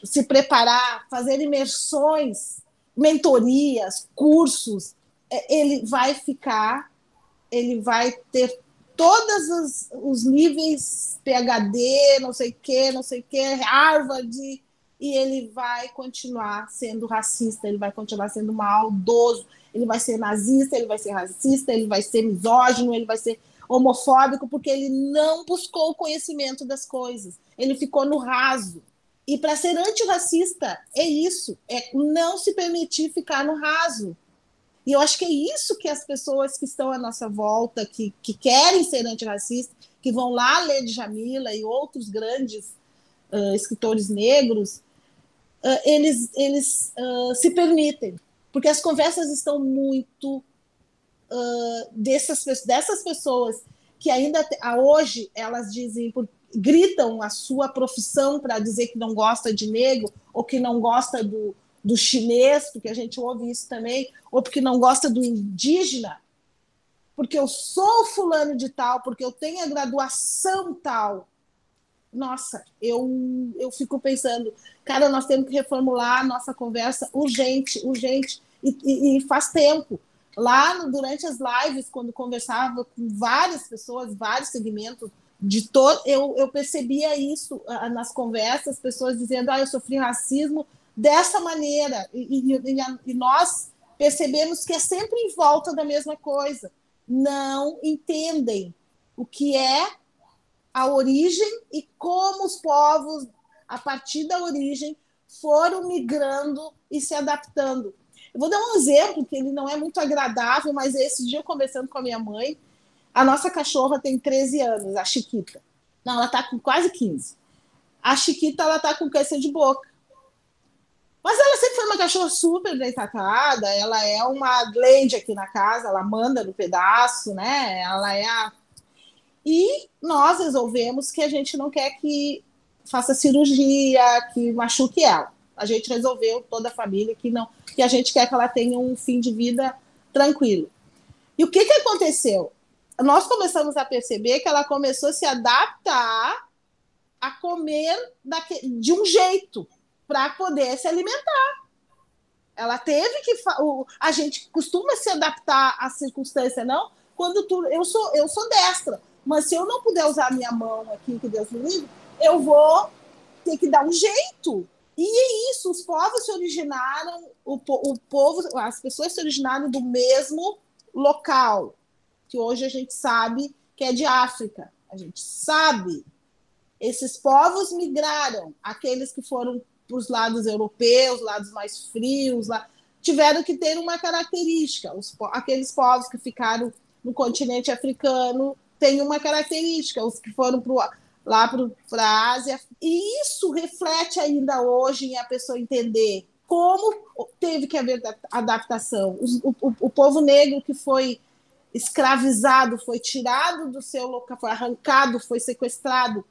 se preparar, fazer imersões, mentorias, cursos, é, ele vai ficar, ele vai ter todos os, os níveis PhD, não sei o que, não sei o que, Harvard, e ele vai continuar sendo racista, ele vai continuar sendo maldoso, ele vai ser nazista, ele vai ser racista, ele vai ser misógino, ele vai ser homofóbico, porque ele não buscou o conhecimento das coisas, ele ficou no raso. E para ser antirracista é isso, é não se permitir ficar no raso. E eu acho que é isso que as pessoas que estão à nossa volta, que, que querem ser antirracistas, que vão lá ler de Jamila e outros grandes uh, escritores negros, uh, eles, eles uh, se permitem. Porque as conversas estão muito dessas, dessas pessoas que ainda hoje elas dizem, gritam a sua profissão para dizer que não gosta de negro ou que não gosta do, do chinês, porque a gente ouve isso também, ou porque não gosta do indígena, porque eu sou fulano de tal, porque eu tenho a graduação tal. Nossa, eu, eu fico pensando, cara, nós temos que reformular a nossa conversa urgente, urgente, e, e, e faz tempo. Lá no, durante as lives, quando conversava com várias pessoas, vários segmentos, de todo, eu, eu percebia isso nas conversas, pessoas dizendo, ah, eu sofri racismo dessa maneira, e, e, e nós percebemos que é sempre em volta da mesma coisa. Não entendem o que é a origem e como os povos, a partir da origem, foram migrando e se adaptando. Eu vou dar um exemplo que ele não é muito agradável, mas esse dia conversando com a minha mãe, a nossa cachorra tem 13 anos, a Chiquita. Não, ela está com quase 15. A Chiquita ela está com câncer de boca. Mas ela sempre foi uma cachorra super bem tratada, ela é uma lady aqui na casa, ela manda no pedaço, né? Ela é a. E nós resolvemos que a gente não quer que faça cirurgia, que machuque ela. A gente resolveu, toda a família, que não, que a gente quer que ela tenha um fim de vida tranquilo. E o que, que aconteceu? Nós começamos a perceber que ela começou a se adaptar a comer de um jeito para poder se alimentar. Ela teve que. A gente costuma se adaptar à circunstância, não? Quando tu, eu sou eu sou destra, mas se eu não puder usar minha mão aqui, que Deus me livre, eu vou ter que dar um jeito. E é isso, os povos se originaram, o, o povo, as pessoas se originaram do mesmo local, que hoje a gente sabe que é de África. A gente sabe. Esses povos migraram, aqueles que foram para os lados europeus, lados mais frios, lá, tiveram que ter uma característica. Os, aqueles povos que ficaram no continente africano têm uma característica, os que foram lá para a Ásia. E isso reflete ainda hoje em a pessoa entender como teve que haver adaptação. O, o povo negro que foi escravizado, foi tirado do seu local, foi arrancado, foi sequestrado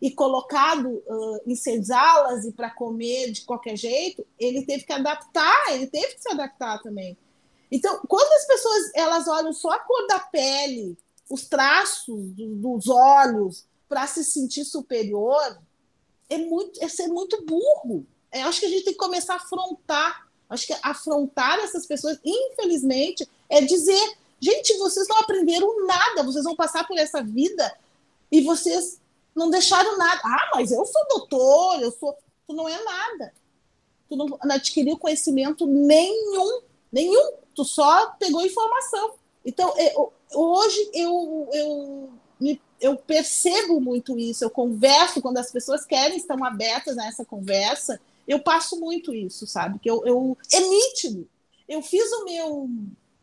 e colocado uh, em senzalas e para comer de qualquer jeito, ele teve que adaptar, ele teve que se adaptar também. Então, quando as pessoas elas olham só a cor da pele, os traços dos olhos para se sentir superior, é muito é ser muito burro. Eu acho que a gente tem que começar a afrontar. Acho que afrontar essas pessoas, infelizmente, é dizer, gente, vocês não aprenderam nada, vocês vão passar por essa vida e vocês não deixaram nada. Ah, mas eu sou doutor, eu sou. Tu não é nada. Tu não, adquiriu conhecimento nenhum, nenhum. Tu só pegou informação. Então, eu, hoje eu, eu, eu percebo muito isso. Eu converso quando as pessoas querem, estão abertas nessa conversa. Eu passo muito isso, sabe? Que eu, eu é nítido. Eu fiz o meu,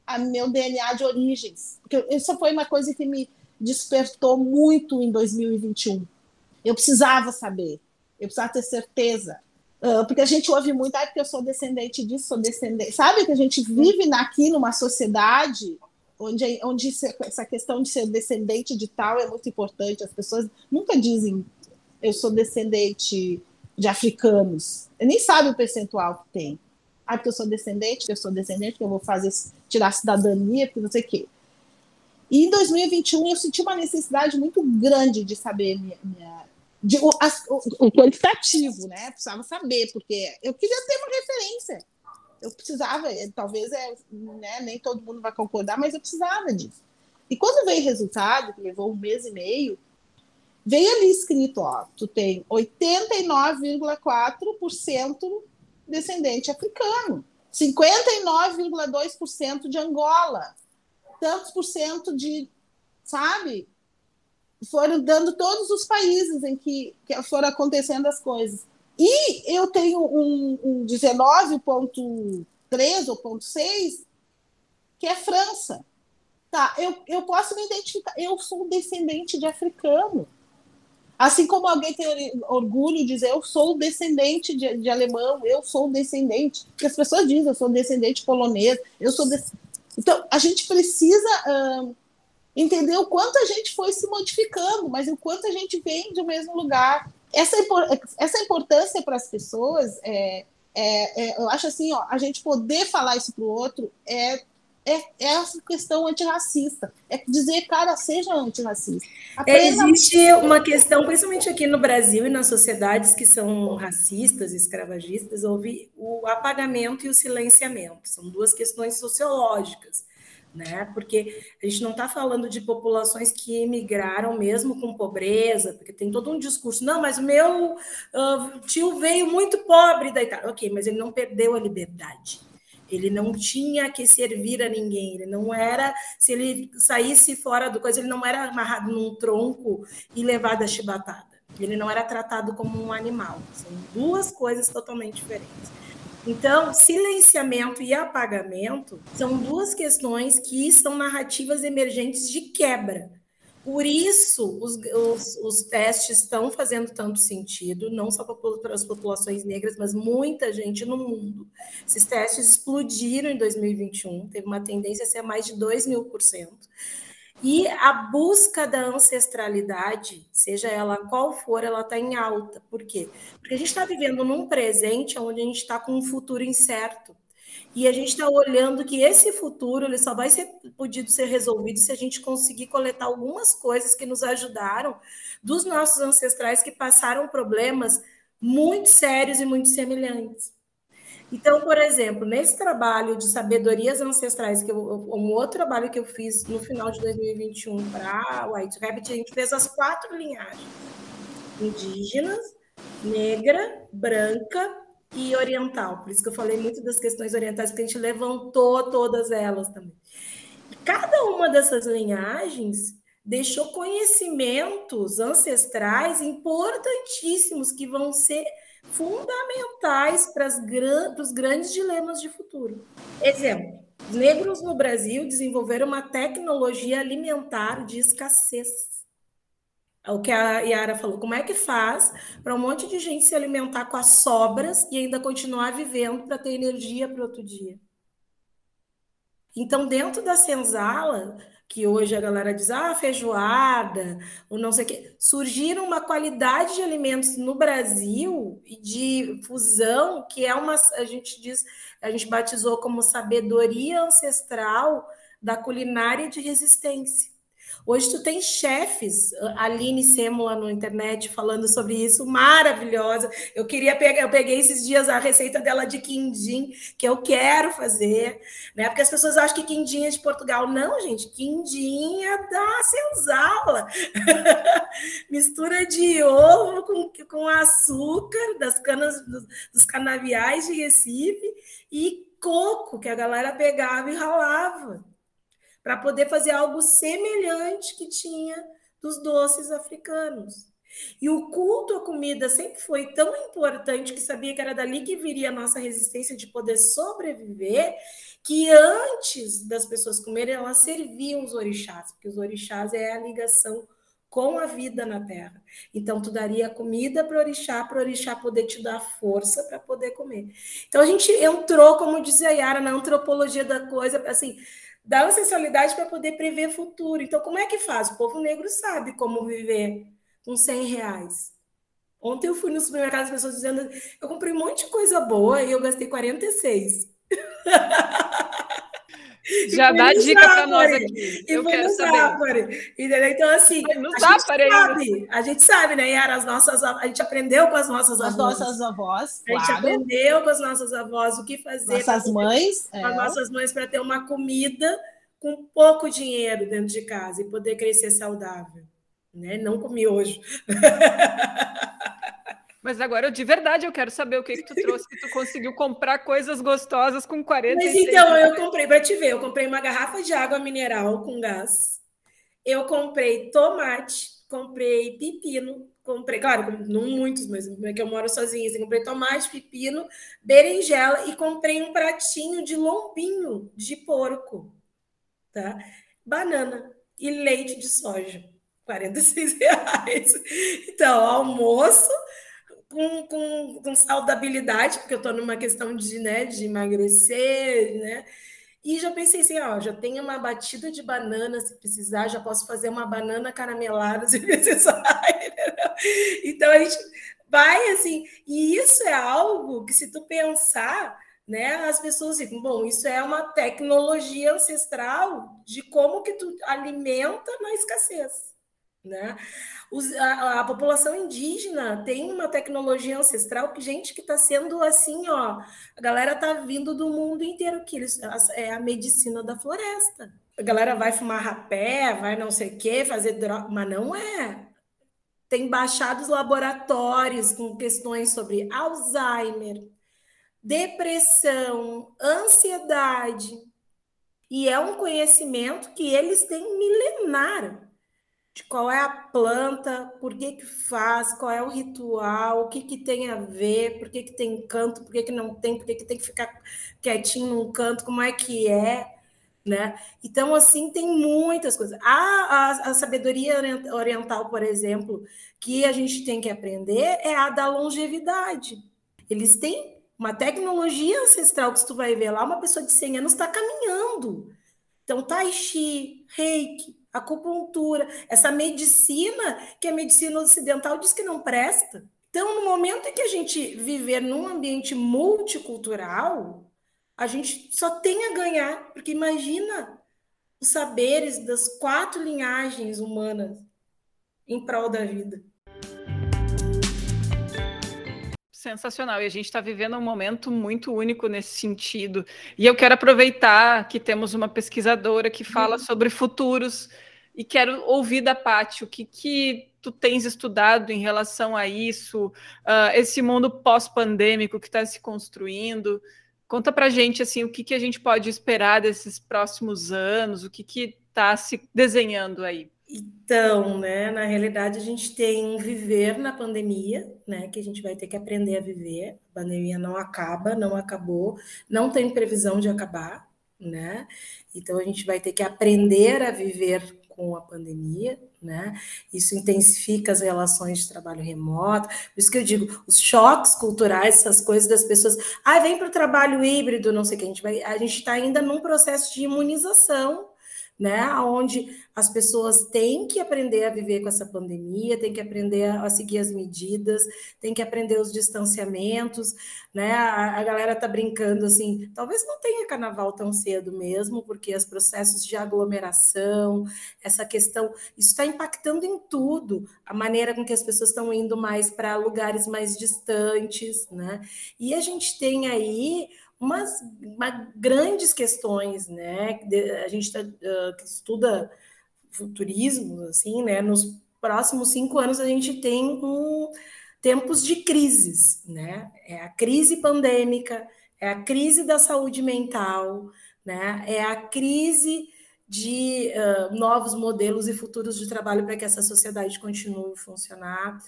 a meu DNA de origens. Porque isso foi uma coisa que me despertou muito em 2021. Eu precisava saber. Eu precisava ter certeza. Uh, porque a gente ouve muito, ah, porque eu sou descendente disso, sou descendente. Sabe que a gente vive aqui numa sociedade onde, onde essa questão de ser descendente de tal é muito importante. As pessoas nunca dizem eu sou descendente de africanos. Nem sabe o percentual que tem. Ah, porque eu sou descendente, porque eu sou descendente, que eu vou fazer tirar a cidadania, porque não sei o quê. E em 2021 eu senti uma necessidade muito grande de saber minha, minha de, o, as, o, o, qualitativo, né? Precisava saber, porque eu queria ter uma referência. Eu precisava, eh, talvez é, né, nem todo mundo vai concordar, mas eu precisava disso. E quando veio o resultado, que levou um mês e meio, veio ali escrito, ó, tu tem 89,4% descendente africano, 59,2% de Angola, tantos por cento de, sabe, foram dando todos os países em que, que foram acontecendo as coisas. E eu tenho um, um 19,3 ou ponto 6, que é França. Tá, eu, eu posso me identificar, eu sou descendente de africano. Assim como alguém tem orgulho de dizer eu sou descendente de, de alemão, eu sou descendente. Porque as pessoas dizem eu sou descendente polonês, eu sou. De... Então, a gente precisa. Entender o quanto a gente foi se modificando, mas o quanto a gente vem do mesmo lugar. Essa, essa importância para as pessoas, é, é, é, eu acho assim, ó, a gente poder falar isso para o outro é, é, é, essa questão antirracista. É dizer, cara, seja antirracista. É, existe uma questão, principalmente aqui no Brasil e nas sociedades que são racistas, escravagistas, houve o apagamento e o silenciamento. São duas questões sociológicas né? Porque a gente não está falando de populações que emigraram mesmo com pobreza, porque tem todo um discurso. Não, mas o meu uh, tio veio muito pobre da Itália. Ok, mas ele não perdeu a liberdade. Ele não tinha que servir a ninguém. Ele não era, se ele saísse fora do coisa, ele não era amarrado num tronco e levado a chibatada. Ele não era tratado como um animal. São duas coisas totalmente diferentes. Então, silenciamento e apagamento são duas questões que são narrativas emergentes de quebra. Por isso, os, os, os testes estão fazendo tanto sentido, não só para as populações negras, mas muita gente no mundo. Esses testes explodiram em 2021, teve uma tendência a ser mais de 2 mil por cento. E a busca da ancestralidade, seja ela qual for, ela está em alta. Por quê? Porque a gente está vivendo num presente onde a gente está com um futuro incerto. E a gente está olhando que esse futuro ele só vai ser podido ser resolvido se a gente conseguir coletar algumas coisas que nos ajudaram dos nossos ancestrais que passaram problemas muito sérios e muito semelhantes. Então, por exemplo, nesse trabalho de sabedorias ancestrais, que eu, um outro trabalho que eu fiz no final de 2021 para White Rabbit, a gente fez as quatro linhagens: indígenas, negra, branca e oriental. Por isso que eu falei muito das questões orientais, porque a gente levantou todas elas também. Cada uma dessas linhagens deixou conhecimentos ancestrais importantíssimos que vão ser fundamentais para, as, para os grandes dilemas de futuro. Exemplo: negros no Brasil desenvolveram uma tecnologia alimentar de escassez. É o que a Yara falou, como é que faz para um monte de gente se alimentar com as sobras e ainda continuar vivendo para ter energia para outro dia? Então, dentro da senzala, que hoje a galera diz, ah, feijoada, ou não sei o quê, surgiram uma qualidade de alimentos no Brasil e de fusão, que é uma, a gente diz, a gente batizou como sabedoria ancestral da culinária de resistência. Hoje tu tem chefes, a Aline Sêmula no internet falando sobre isso, maravilhosa. Eu queria pegar, eu peguei esses dias a receita dela de quindim, que eu quero fazer, né? Porque as pessoas acham que quindim é de Portugal. Não, gente, quindim é da senzala. (laughs) Mistura de ovo com, com açúcar das canas dos, dos canaviais de Recife e coco que a galera pegava e ralava para poder fazer algo semelhante que tinha dos doces africanos. E o culto à comida sempre foi tão importante que sabia que era dali que viria a nossa resistência de poder sobreviver, que antes das pessoas comerem, elas serviam os orixás, porque os orixás é a ligação com a vida na terra. Então, tu daria comida para o orixá, para o orixá poder te dar força para poder comer. Então, a gente entrou, como dizia a Yara, na antropologia da coisa, assim, da ancestralidade para poder prever futuro. Então, como é que faz? O povo negro sabe como viver com 100 reais. Ontem eu fui no supermercado, as pessoas dizendo, eu comprei um monte de coisa boa e eu gastei 46. (laughs) Já dá dica para nós aqui. eu quero saber. Entendeu? Então, assim, a gente, sabe, a gente sabe, né, Yara? As nossas, a gente aprendeu com as nossas as avós. nossas avós, A gente aprendeu com as nossas avós o que fazer. Nossas mães. Com é. as nossas mães para ter uma comida com pouco dinheiro dentro de casa e poder crescer saudável. Né? Não comi hoje. (laughs) Mas agora, de verdade, eu quero saber o que, que tu trouxe, que tu conseguiu comprar coisas gostosas com 40 Mas então, eu comprei, para te ver, eu comprei uma garrafa de água mineral com gás, eu comprei tomate, comprei pepino, comprei, claro, não muitos, mas é que eu moro sozinha, assim, comprei tomate, pepino, berinjela e comprei um pratinho de lombinho de porco, tá? Banana e leite de soja. 46 reais. Então, almoço, com, com, com saudabilidade, porque eu estou numa questão de, né, de emagrecer, né? E já pensei assim, ó, já tenho uma batida de banana se precisar, já posso fazer uma banana caramelada (laughs) se precisar. então a gente vai assim, e isso é algo que se tu pensar, né, as pessoas ficam, bom, isso é uma tecnologia ancestral de como que tu alimenta na escassez, né? Os, a, a, população indígena tem uma tecnologia ancestral que, gente, que está sendo assim, ó. A galera está vindo do mundo inteiro, que eles, é a medicina da floresta. A galera vai fumar rapé, vai não sei o quê, fazer droga, mas não é. Tem baixados laboratórios com questões sobre Alzheimer, depressão, ansiedade. E é um conhecimento que eles têm milenar de qual é a planta, por que que faz, qual é o ritual, o que que tem a ver, por que que tem canto, por que que não tem, por que que tem que ficar quietinho num canto, como é que é, né? Então, assim, tem muitas coisas. A, a, a sabedoria oriental, por exemplo, que a gente tem que aprender é a da longevidade. Eles têm uma tecnologia ancestral que tu vai ver lá, uma pessoa de 100 anos está caminhando. Então, tai chi, reiki, acupuntura, essa medicina que a medicina ocidental diz que não presta. Então, no momento em que a gente viver num ambiente multicultural, a gente só tem a ganhar, porque imagina os saberes das quatro linhagens humanas em prol da vida. Sensacional. E a gente está vivendo um momento muito único nesse sentido. E eu quero aproveitar que temos uma pesquisadora que fala uhum. sobre futuros e quero ouvir da Paty o que, que tu tens estudado em relação a isso, uh, esse mundo pós-pandêmico que está se construindo. Conta para gente assim o que, que a gente pode esperar desses próximos anos, o que está se desenhando aí. Então, né, na realidade, a gente tem um viver na pandemia, né, que a gente vai ter que aprender a viver. A pandemia não acaba, não acabou, não tem previsão de acabar, né? Então, a gente vai ter que aprender a viver com a pandemia, né? Isso intensifica as relações de trabalho remoto. Por isso que eu digo, os choques culturais, essas coisas das pessoas, ah, vem para o trabalho híbrido, não sei o que, a gente vai, a gente está ainda num processo de imunização né? Onde as pessoas têm que aprender a viver com essa pandemia, têm que aprender a seguir as medidas, têm que aprender os distanciamentos, né? A, a galera tá brincando assim, talvez não tenha carnaval tão cedo mesmo, porque os processos de aglomeração, essa questão, isso está impactando em tudo, a maneira com que as pessoas estão indo mais para lugares mais distantes, né? E a gente tem aí umas, uma grandes questões, né? A gente tá, uh, estuda futurismo, assim, né? Nos próximos cinco anos a gente tem um, tempos de crises, né? É a crise pandêmica, é a crise da saúde mental, né? É a crise de uh, novos modelos e futuros de trabalho para que essa sociedade continue a funcionar.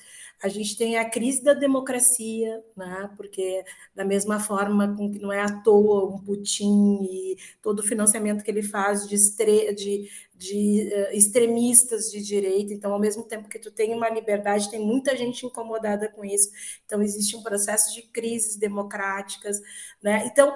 A gente tem a crise da democracia, né? porque, da mesma forma com que não é à toa um Putin e todo o financiamento que ele faz de, estre... de, de uh, extremistas de direita, então, ao mesmo tempo que tu tem uma liberdade, tem muita gente incomodada com isso, então, existe um processo de crises democráticas. Né? Então,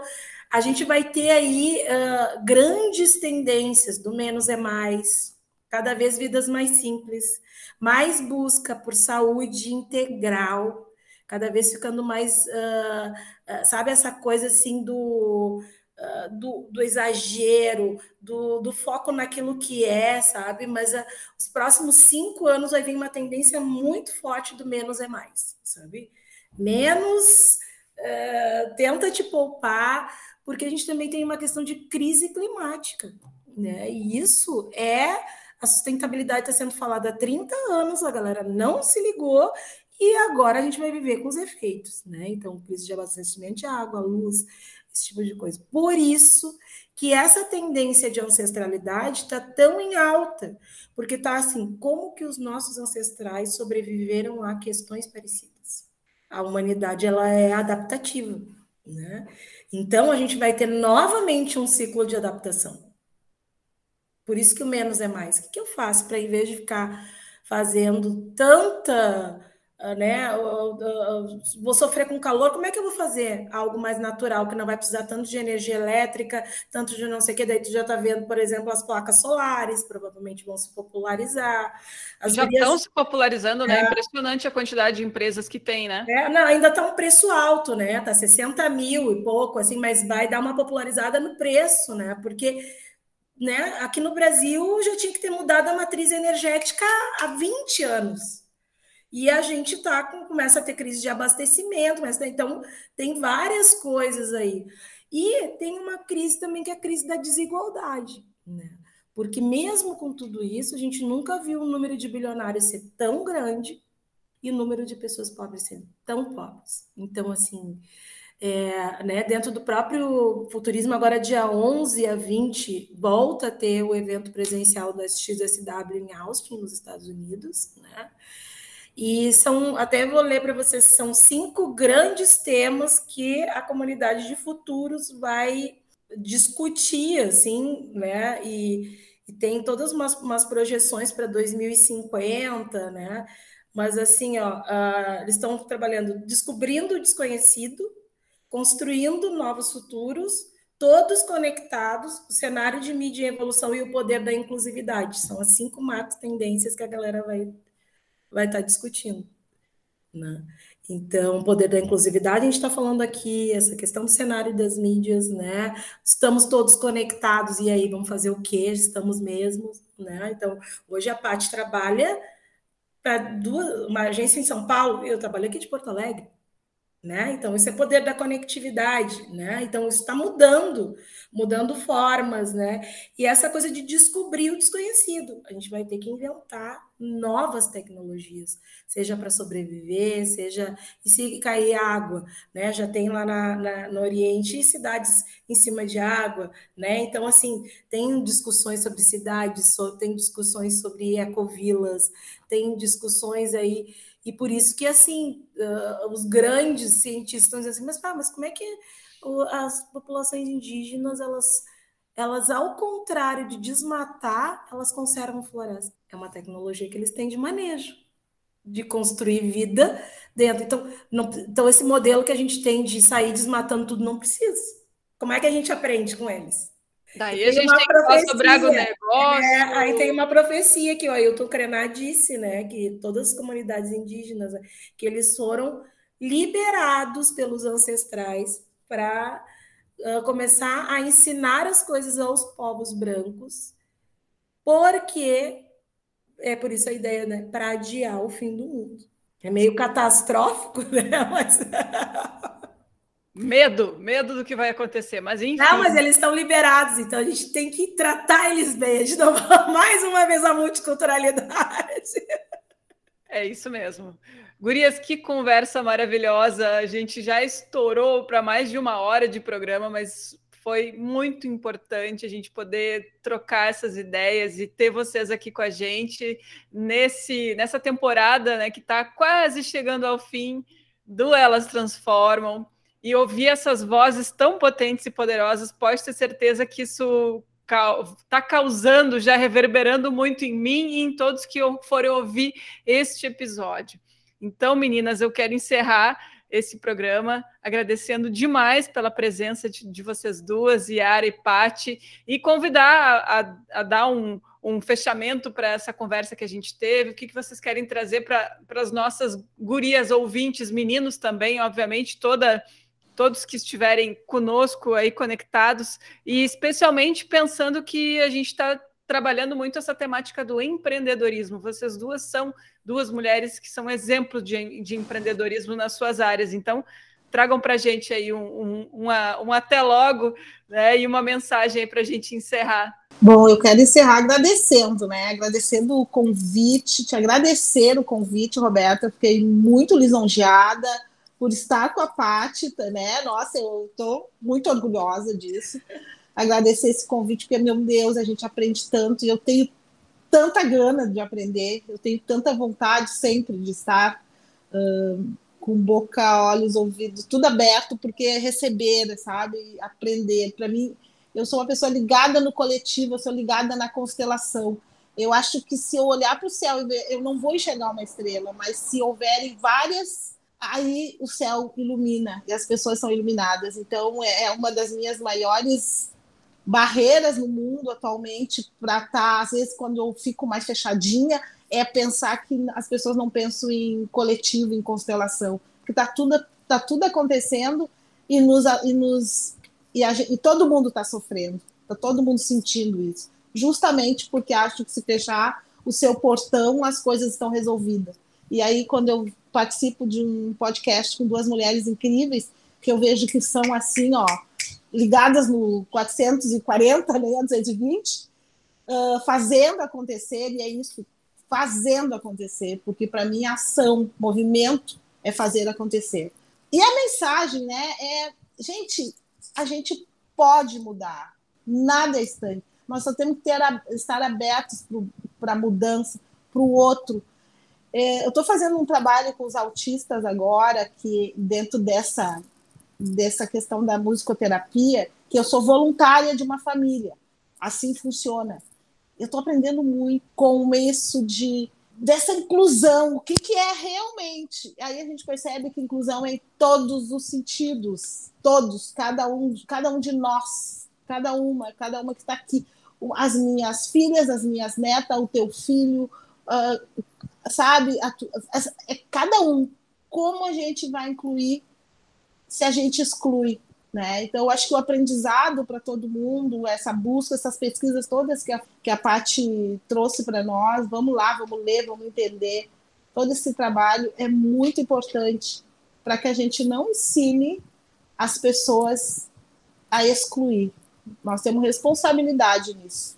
a gente vai ter aí uh, grandes tendências do menos é mais, cada vez vidas mais simples, mais busca por saúde integral, cada vez ficando mais, uh, uh, sabe, essa coisa assim do, uh, do, do, exagero, do, do, foco naquilo que é, sabe? Mas os próximos cinco anos vai vir uma tendência muito forte do menos é mais, sabe? Menos, tenta te poupar, porque a gente também tem uma questão de crise climática, né? E isso é a sustentabilidade está sendo falada há 30 anos, a galera não se ligou e agora a gente vai viver com os efeitos, né? Então, crise de abastecimento de água, luz, esse tipo de coisa. Por isso que essa tendência de ancestralidade está tão em alta, porque está assim, como que os nossos ancestrais sobreviveram a questões parecidas? A humanidade ela é adaptativa, né? Então a gente vai ter novamente um ciclo de adaptação. Por isso que o menos é mais. O que, que eu faço para, em vez de ficar fazendo tanta. Ah, né, vou sofrer com calor, como é que eu vou fazer algo mais natural, que não vai precisar tanto de energia elétrica, tanto de não sei o que, daí tu já está vendo, por exemplo, as placas solares, provavelmente vão se popularizar. As já estão se popularizando, né? É. Impressionante a quantidade de empresas que tem, né? É, não, ainda está um preço alto, né? Está 60 mil e pouco, assim, mas vai dar uma popularizada no preço, né? Porque né? Aqui no Brasil já tinha que ter mudado a matriz energética há 20 anos. E a gente tá com, começa a ter crise de abastecimento, mas então tem várias coisas aí. E tem uma crise também que é a crise da desigualdade, né? Porque mesmo com tudo isso, a gente nunca viu o número de bilionários ser tão grande e o número de pessoas pobres ser tão pobres. Então, assim, é, né, dentro do próprio futurismo, agora dia 11 a 20, volta a ter o evento presencial do SXSW em Austin, nos Estados Unidos, né? E são, até vou ler para vocês, são cinco grandes temas que a comunidade de futuros vai discutir, assim, né? E, e tem todas umas, umas projeções para 2050, né? Mas assim, ó, uh, eles estão trabalhando descobrindo o desconhecido, construindo novos futuros, todos conectados, o cenário de mídia e evolução e o poder da inclusividade. São as cinco macro tendências que a galera vai, vai estar tá discutindo. Né? Então, o poder da inclusividade, a gente está falando aqui, essa questão do cenário das mídias, né? Estamos todos conectados, e aí vamos fazer o quê? Estamos mesmo, né? Então, hoje a Paty trabalha para uma agência em São Paulo, eu trabalho aqui de Porto Alegre. Né? Então, isso é poder da conectividade, né? Então, isso está mudando, mudando formas, né? E essa coisa de descobrir o desconhecido. A gente vai ter que inventar novas tecnologias, seja para sobreviver, seja. E se cair água, né? Já tem lá na, na, no Oriente cidades em cima de água, né? Então, assim, tem discussões sobre cidades, tem discussões sobre ecovilas, tem discussões aí e por isso que, assim, uh, os grandes cientistas estão dizendo assim, mas, pá, mas como é que as populações indígenas, elas, elas, ao contrário de desmatar, elas conservam floresta. É uma tecnologia que eles têm de manejo, de construir vida dentro. Então, não, então esse modelo que a gente tem de sair desmatando tudo não precisa. Como é que a gente aprende com eles? Daí a gente tem que falar sobre agronegócio. É, aí tem uma profecia que o Ailton Krenar disse, né? Que todas as comunidades indígenas, né, que eles foram liberados pelos ancestrais para uh, começar a ensinar as coisas aos povos brancos, porque é por isso a ideia, né? Para adiar o fim do mundo. É meio catastrófico, (laughs) né? Mas (laughs) Medo, medo do que vai acontecer, mas enfim. Não, mas eles estão liberados, então a gente tem que tratar eles bem. A gente não (laughs) mais uma vez a multiculturalidade. É isso mesmo. Gurias, que conversa maravilhosa. A gente já estourou para mais de uma hora de programa, mas foi muito importante a gente poder trocar essas ideias e ter vocês aqui com a gente nesse nessa temporada, né, que está quase chegando ao fim do Elas Transformam e ouvir essas vozes tão potentes e poderosas, pode ter certeza que isso está causando, já reverberando muito em mim e em todos que forem ouvir este episódio. Então, meninas, eu quero encerrar esse programa agradecendo demais pela presença de, de vocês duas, Yara e Pati, e convidar a, a, dar um, um fechamento para essa conversa que a gente teve, o que, que vocês querem trazer para as nossas gurias ouvintes, meninos também, obviamente, toda todos que estiverem conosco aí conectados, e especialmente pensando que a gente está trabalhando muito essa temática do empreendedorismo. Vocês duas são duas mulheres que são exemplos de, de empreendedorismo nas suas áreas. Então, tragam para a gente aí um, um, uma, um até logo né, e uma mensagem para a gente encerrar. Bom, eu quero encerrar agradecendo, né? Agradecendo o convite, te agradecer o convite, Roberta. Fiquei muito lisonjeada por estar com a Paty, né? Nossa, eu estou muito orgulhosa disso. Agradecer esse convite, porque, meu Deus, a gente aprende tanto e eu tenho tanta gana de aprender, eu tenho tanta vontade sempre de estar uh, com boca, olhos, ouvidos, tudo aberto, porque é receber, sabe? Aprender. Para mim, eu sou uma pessoa ligada no coletivo, eu sou ligada na constelação. Eu acho que se eu olhar para o céu, eu não vou enxergar uma estrela, mas se houverem várias aí o céu ilumina e as pessoas são iluminadas. Então, é, é uma das minhas maiores barreiras no mundo atualmente para estar, tá, às vezes, quando eu fico mais fechadinha, é pensar que as pessoas não pensam em coletivo, em constelação, porque está tudo, tá tudo acontecendo e nos e nos e, a, e todo mundo está sofrendo, está todo mundo sentindo isso, justamente porque acho que se fechar o seu portão, as coisas estão resolvidas. E aí, quando eu participo de um podcast com duas mulheres incríveis, que eu vejo que são assim, ó, ligadas no 440, né, 220, uh, fazendo acontecer, e é isso, fazendo acontecer, porque para mim ação, movimento é fazer acontecer. E a mensagem, né, é, gente, a gente pode mudar, nada é estranho, nós só temos que ter, estar abertos para a mudança, para o outro, eu estou fazendo um trabalho com os autistas agora, que dentro dessa, dessa questão da musicoterapia, que eu sou voluntária de uma família. Assim funciona. Eu estou aprendendo muito com isso de dessa inclusão, o que, que é realmente. Aí a gente percebe que inclusão é em todos os sentidos, todos, cada um, cada um de nós, cada uma, cada uma que está aqui. As minhas filhas, as minhas netas, o teu filho, uh, sabe? É cada um. Como a gente vai incluir se a gente exclui? Né? Então, eu acho que o aprendizado para todo mundo, essa busca, essas pesquisas todas que a, que a Paty trouxe para nós, vamos lá, vamos ler, vamos entender. Todo esse trabalho é muito importante para que a gente não ensine as pessoas a excluir. Nós temos responsabilidade nisso.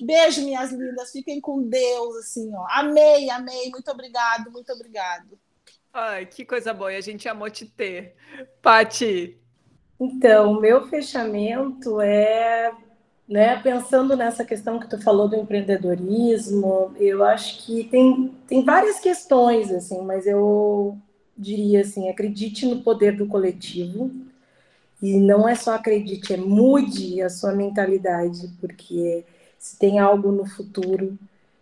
Beijo, minhas lindas. Fiquem com Deus, assim, ó. Amei, amei. Muito obrigado, muito obrigado. Ai, que coisa boa. E a gente amou te ter. Pati. Então, o meu fechamento é, né, pensando nessa questão que tu falou do empreendedorismo, eu acho que tem, tem várias questões, assim, mas eu diria assim, acredite no poder do coletivo E não é só acredite, é mude a sua mentalidade, porque se tem algo no futuro,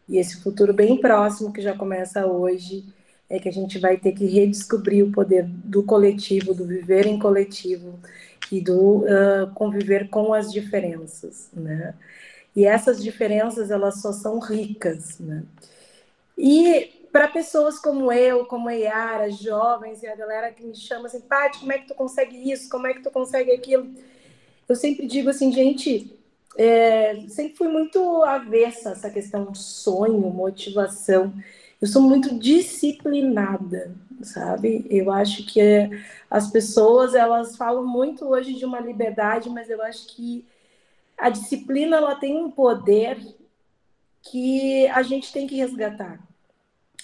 e esse futuro bem próximo que já começa hoje, é que a gente vai ter que redescobrir o poder do coletivo, do viver em coletivo e do uh, conviver com as diferenças, né? E essas diferenças elas só são ricas, né? E para pessoas como eu, como a Yara, jovens e a galera que me chama assim, Paty, como é que tu consegue isso? Como é que tu consegue aquilo? Eu sempre digo assim, gente, é, sempre fui muito avessa a essa questão de sonho, motivação. Eu sou muito disciplinada, sabe? Eu acho que as pessoas elas falam muito hoje de uma liberdade, mas eu acho que a disciplina ela tem um poder que a gente tem que resgatar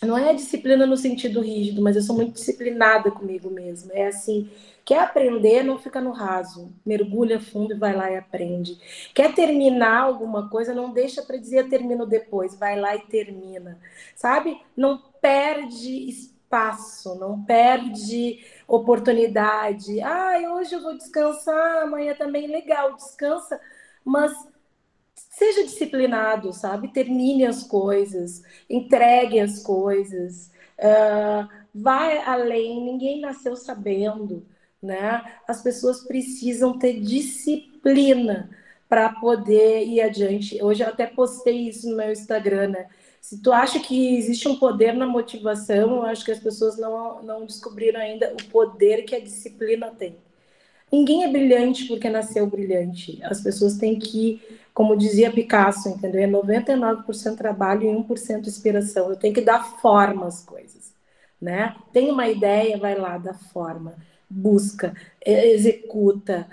não é disciplina no sentido rígido, mas eu sou muito disciplinada comigo mesma. É assim, quer aprender, não fica no raso. Mergulha fundo e vai lá e aprende. Quer terminar alguma coisa, não deixa para dizer termino depois, vai lá e termina. Sabe? Não perde espaço, não perde oportunidade. Ah, hoje eu vou descansar, amanhã também legal, descansa, mas seja disciplinado, sabe? Termine as coisas, entregue as coisas, uh, vai além. Ninguém nasceu sabendo, né? As pessoas precisam ter disciplina para poder ir adiante. Hoje eu até postei isso no meu Instagram, né? Se tu acha que existe um poder na motivação, eu acho que as pessoas não, não descobriram ainda o poder que a disciplina tem. Ninguém é brilhante porque nasceu brilhante. As pessoas têm que como dizia Picasso, entendeu? É 99% trabalho e 1% inspiração. Eu tenho que dar forma às coisas, né? Tem uma ideia, vai lá, dá forma, busca, executa,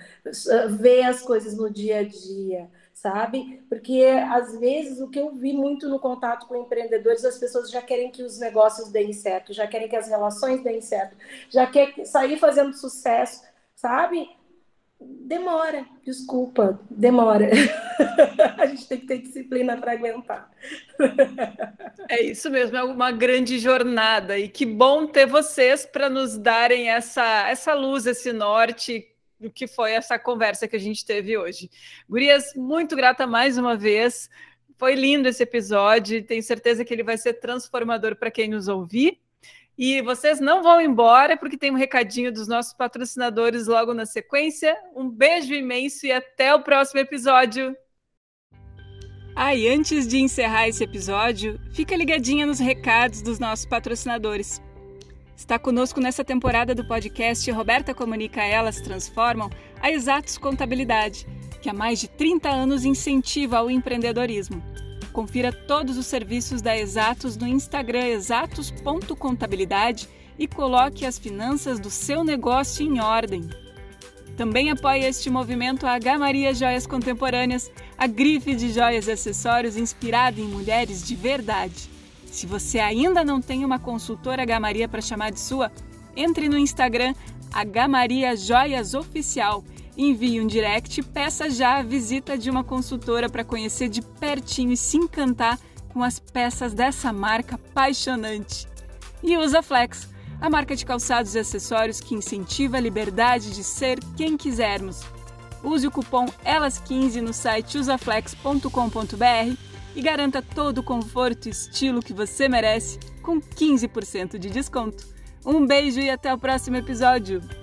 vê as coisas no dia a dia, sabe? Porque às vezes o que eu vi muito no contato com empreendedores, as pessoas já querem que os negócios deem certo, já querem que as relações deem certo, já quer sair fazendo sucesso, sabe? Demora, desculpa, demora. (laughs) a gente tem que ter disciplina para aguentar. é isso mesmo, é uma grande jornada e que bom ter vocês para nos darem essa, essa luz, esse norte do que foi essa conversa que a gente teve hoje. Gurias, muito grata mais uma vez. Foi lindo esse episódio, tenho certeza que ele vai ser transformador para quem nos ouvir. E vocês não vão embora, porque tem um recadinho dos nossos patrocinadores logo na sequência. Um beijo imenso e até o próximo episódio. Ah, e antes de encerrar esse episódio, fica ligadinha nos recados dos nossos patrocinadores. Está conosco nessa temporada do podcast Roberta Comunica Elas Transformam a Exatos Contabilidade, que há mais de 30 anos incentiva o empreendedorismo. Confira todos os serviços da Exatos no Instagram exatos.contabilidade e coloque as finanças do seu negócio em ordem. Também apoia este movimento a H Maria Joias Contemporâneas, a grife de joias e acessórios inspirada em mulheres de verdade. Se você ainda não tem uma consultora H Maria para chamar de sua, entre no Instagram H Maria Joias Oficial Envie um direct peça já a visita de uma consultora para conhecer de pertinho e se encantar com as peças dessa marca apaixonante. E usa Flex, a marca de calçados e acessórios que incentiva a liberdade de ser quem quisermos. Use o cupom ELAS15 no site usaflex.com.br e garanta todo o conforto e estilo que você merece com 15% de desconto. Um beijo e até o próximo episódio!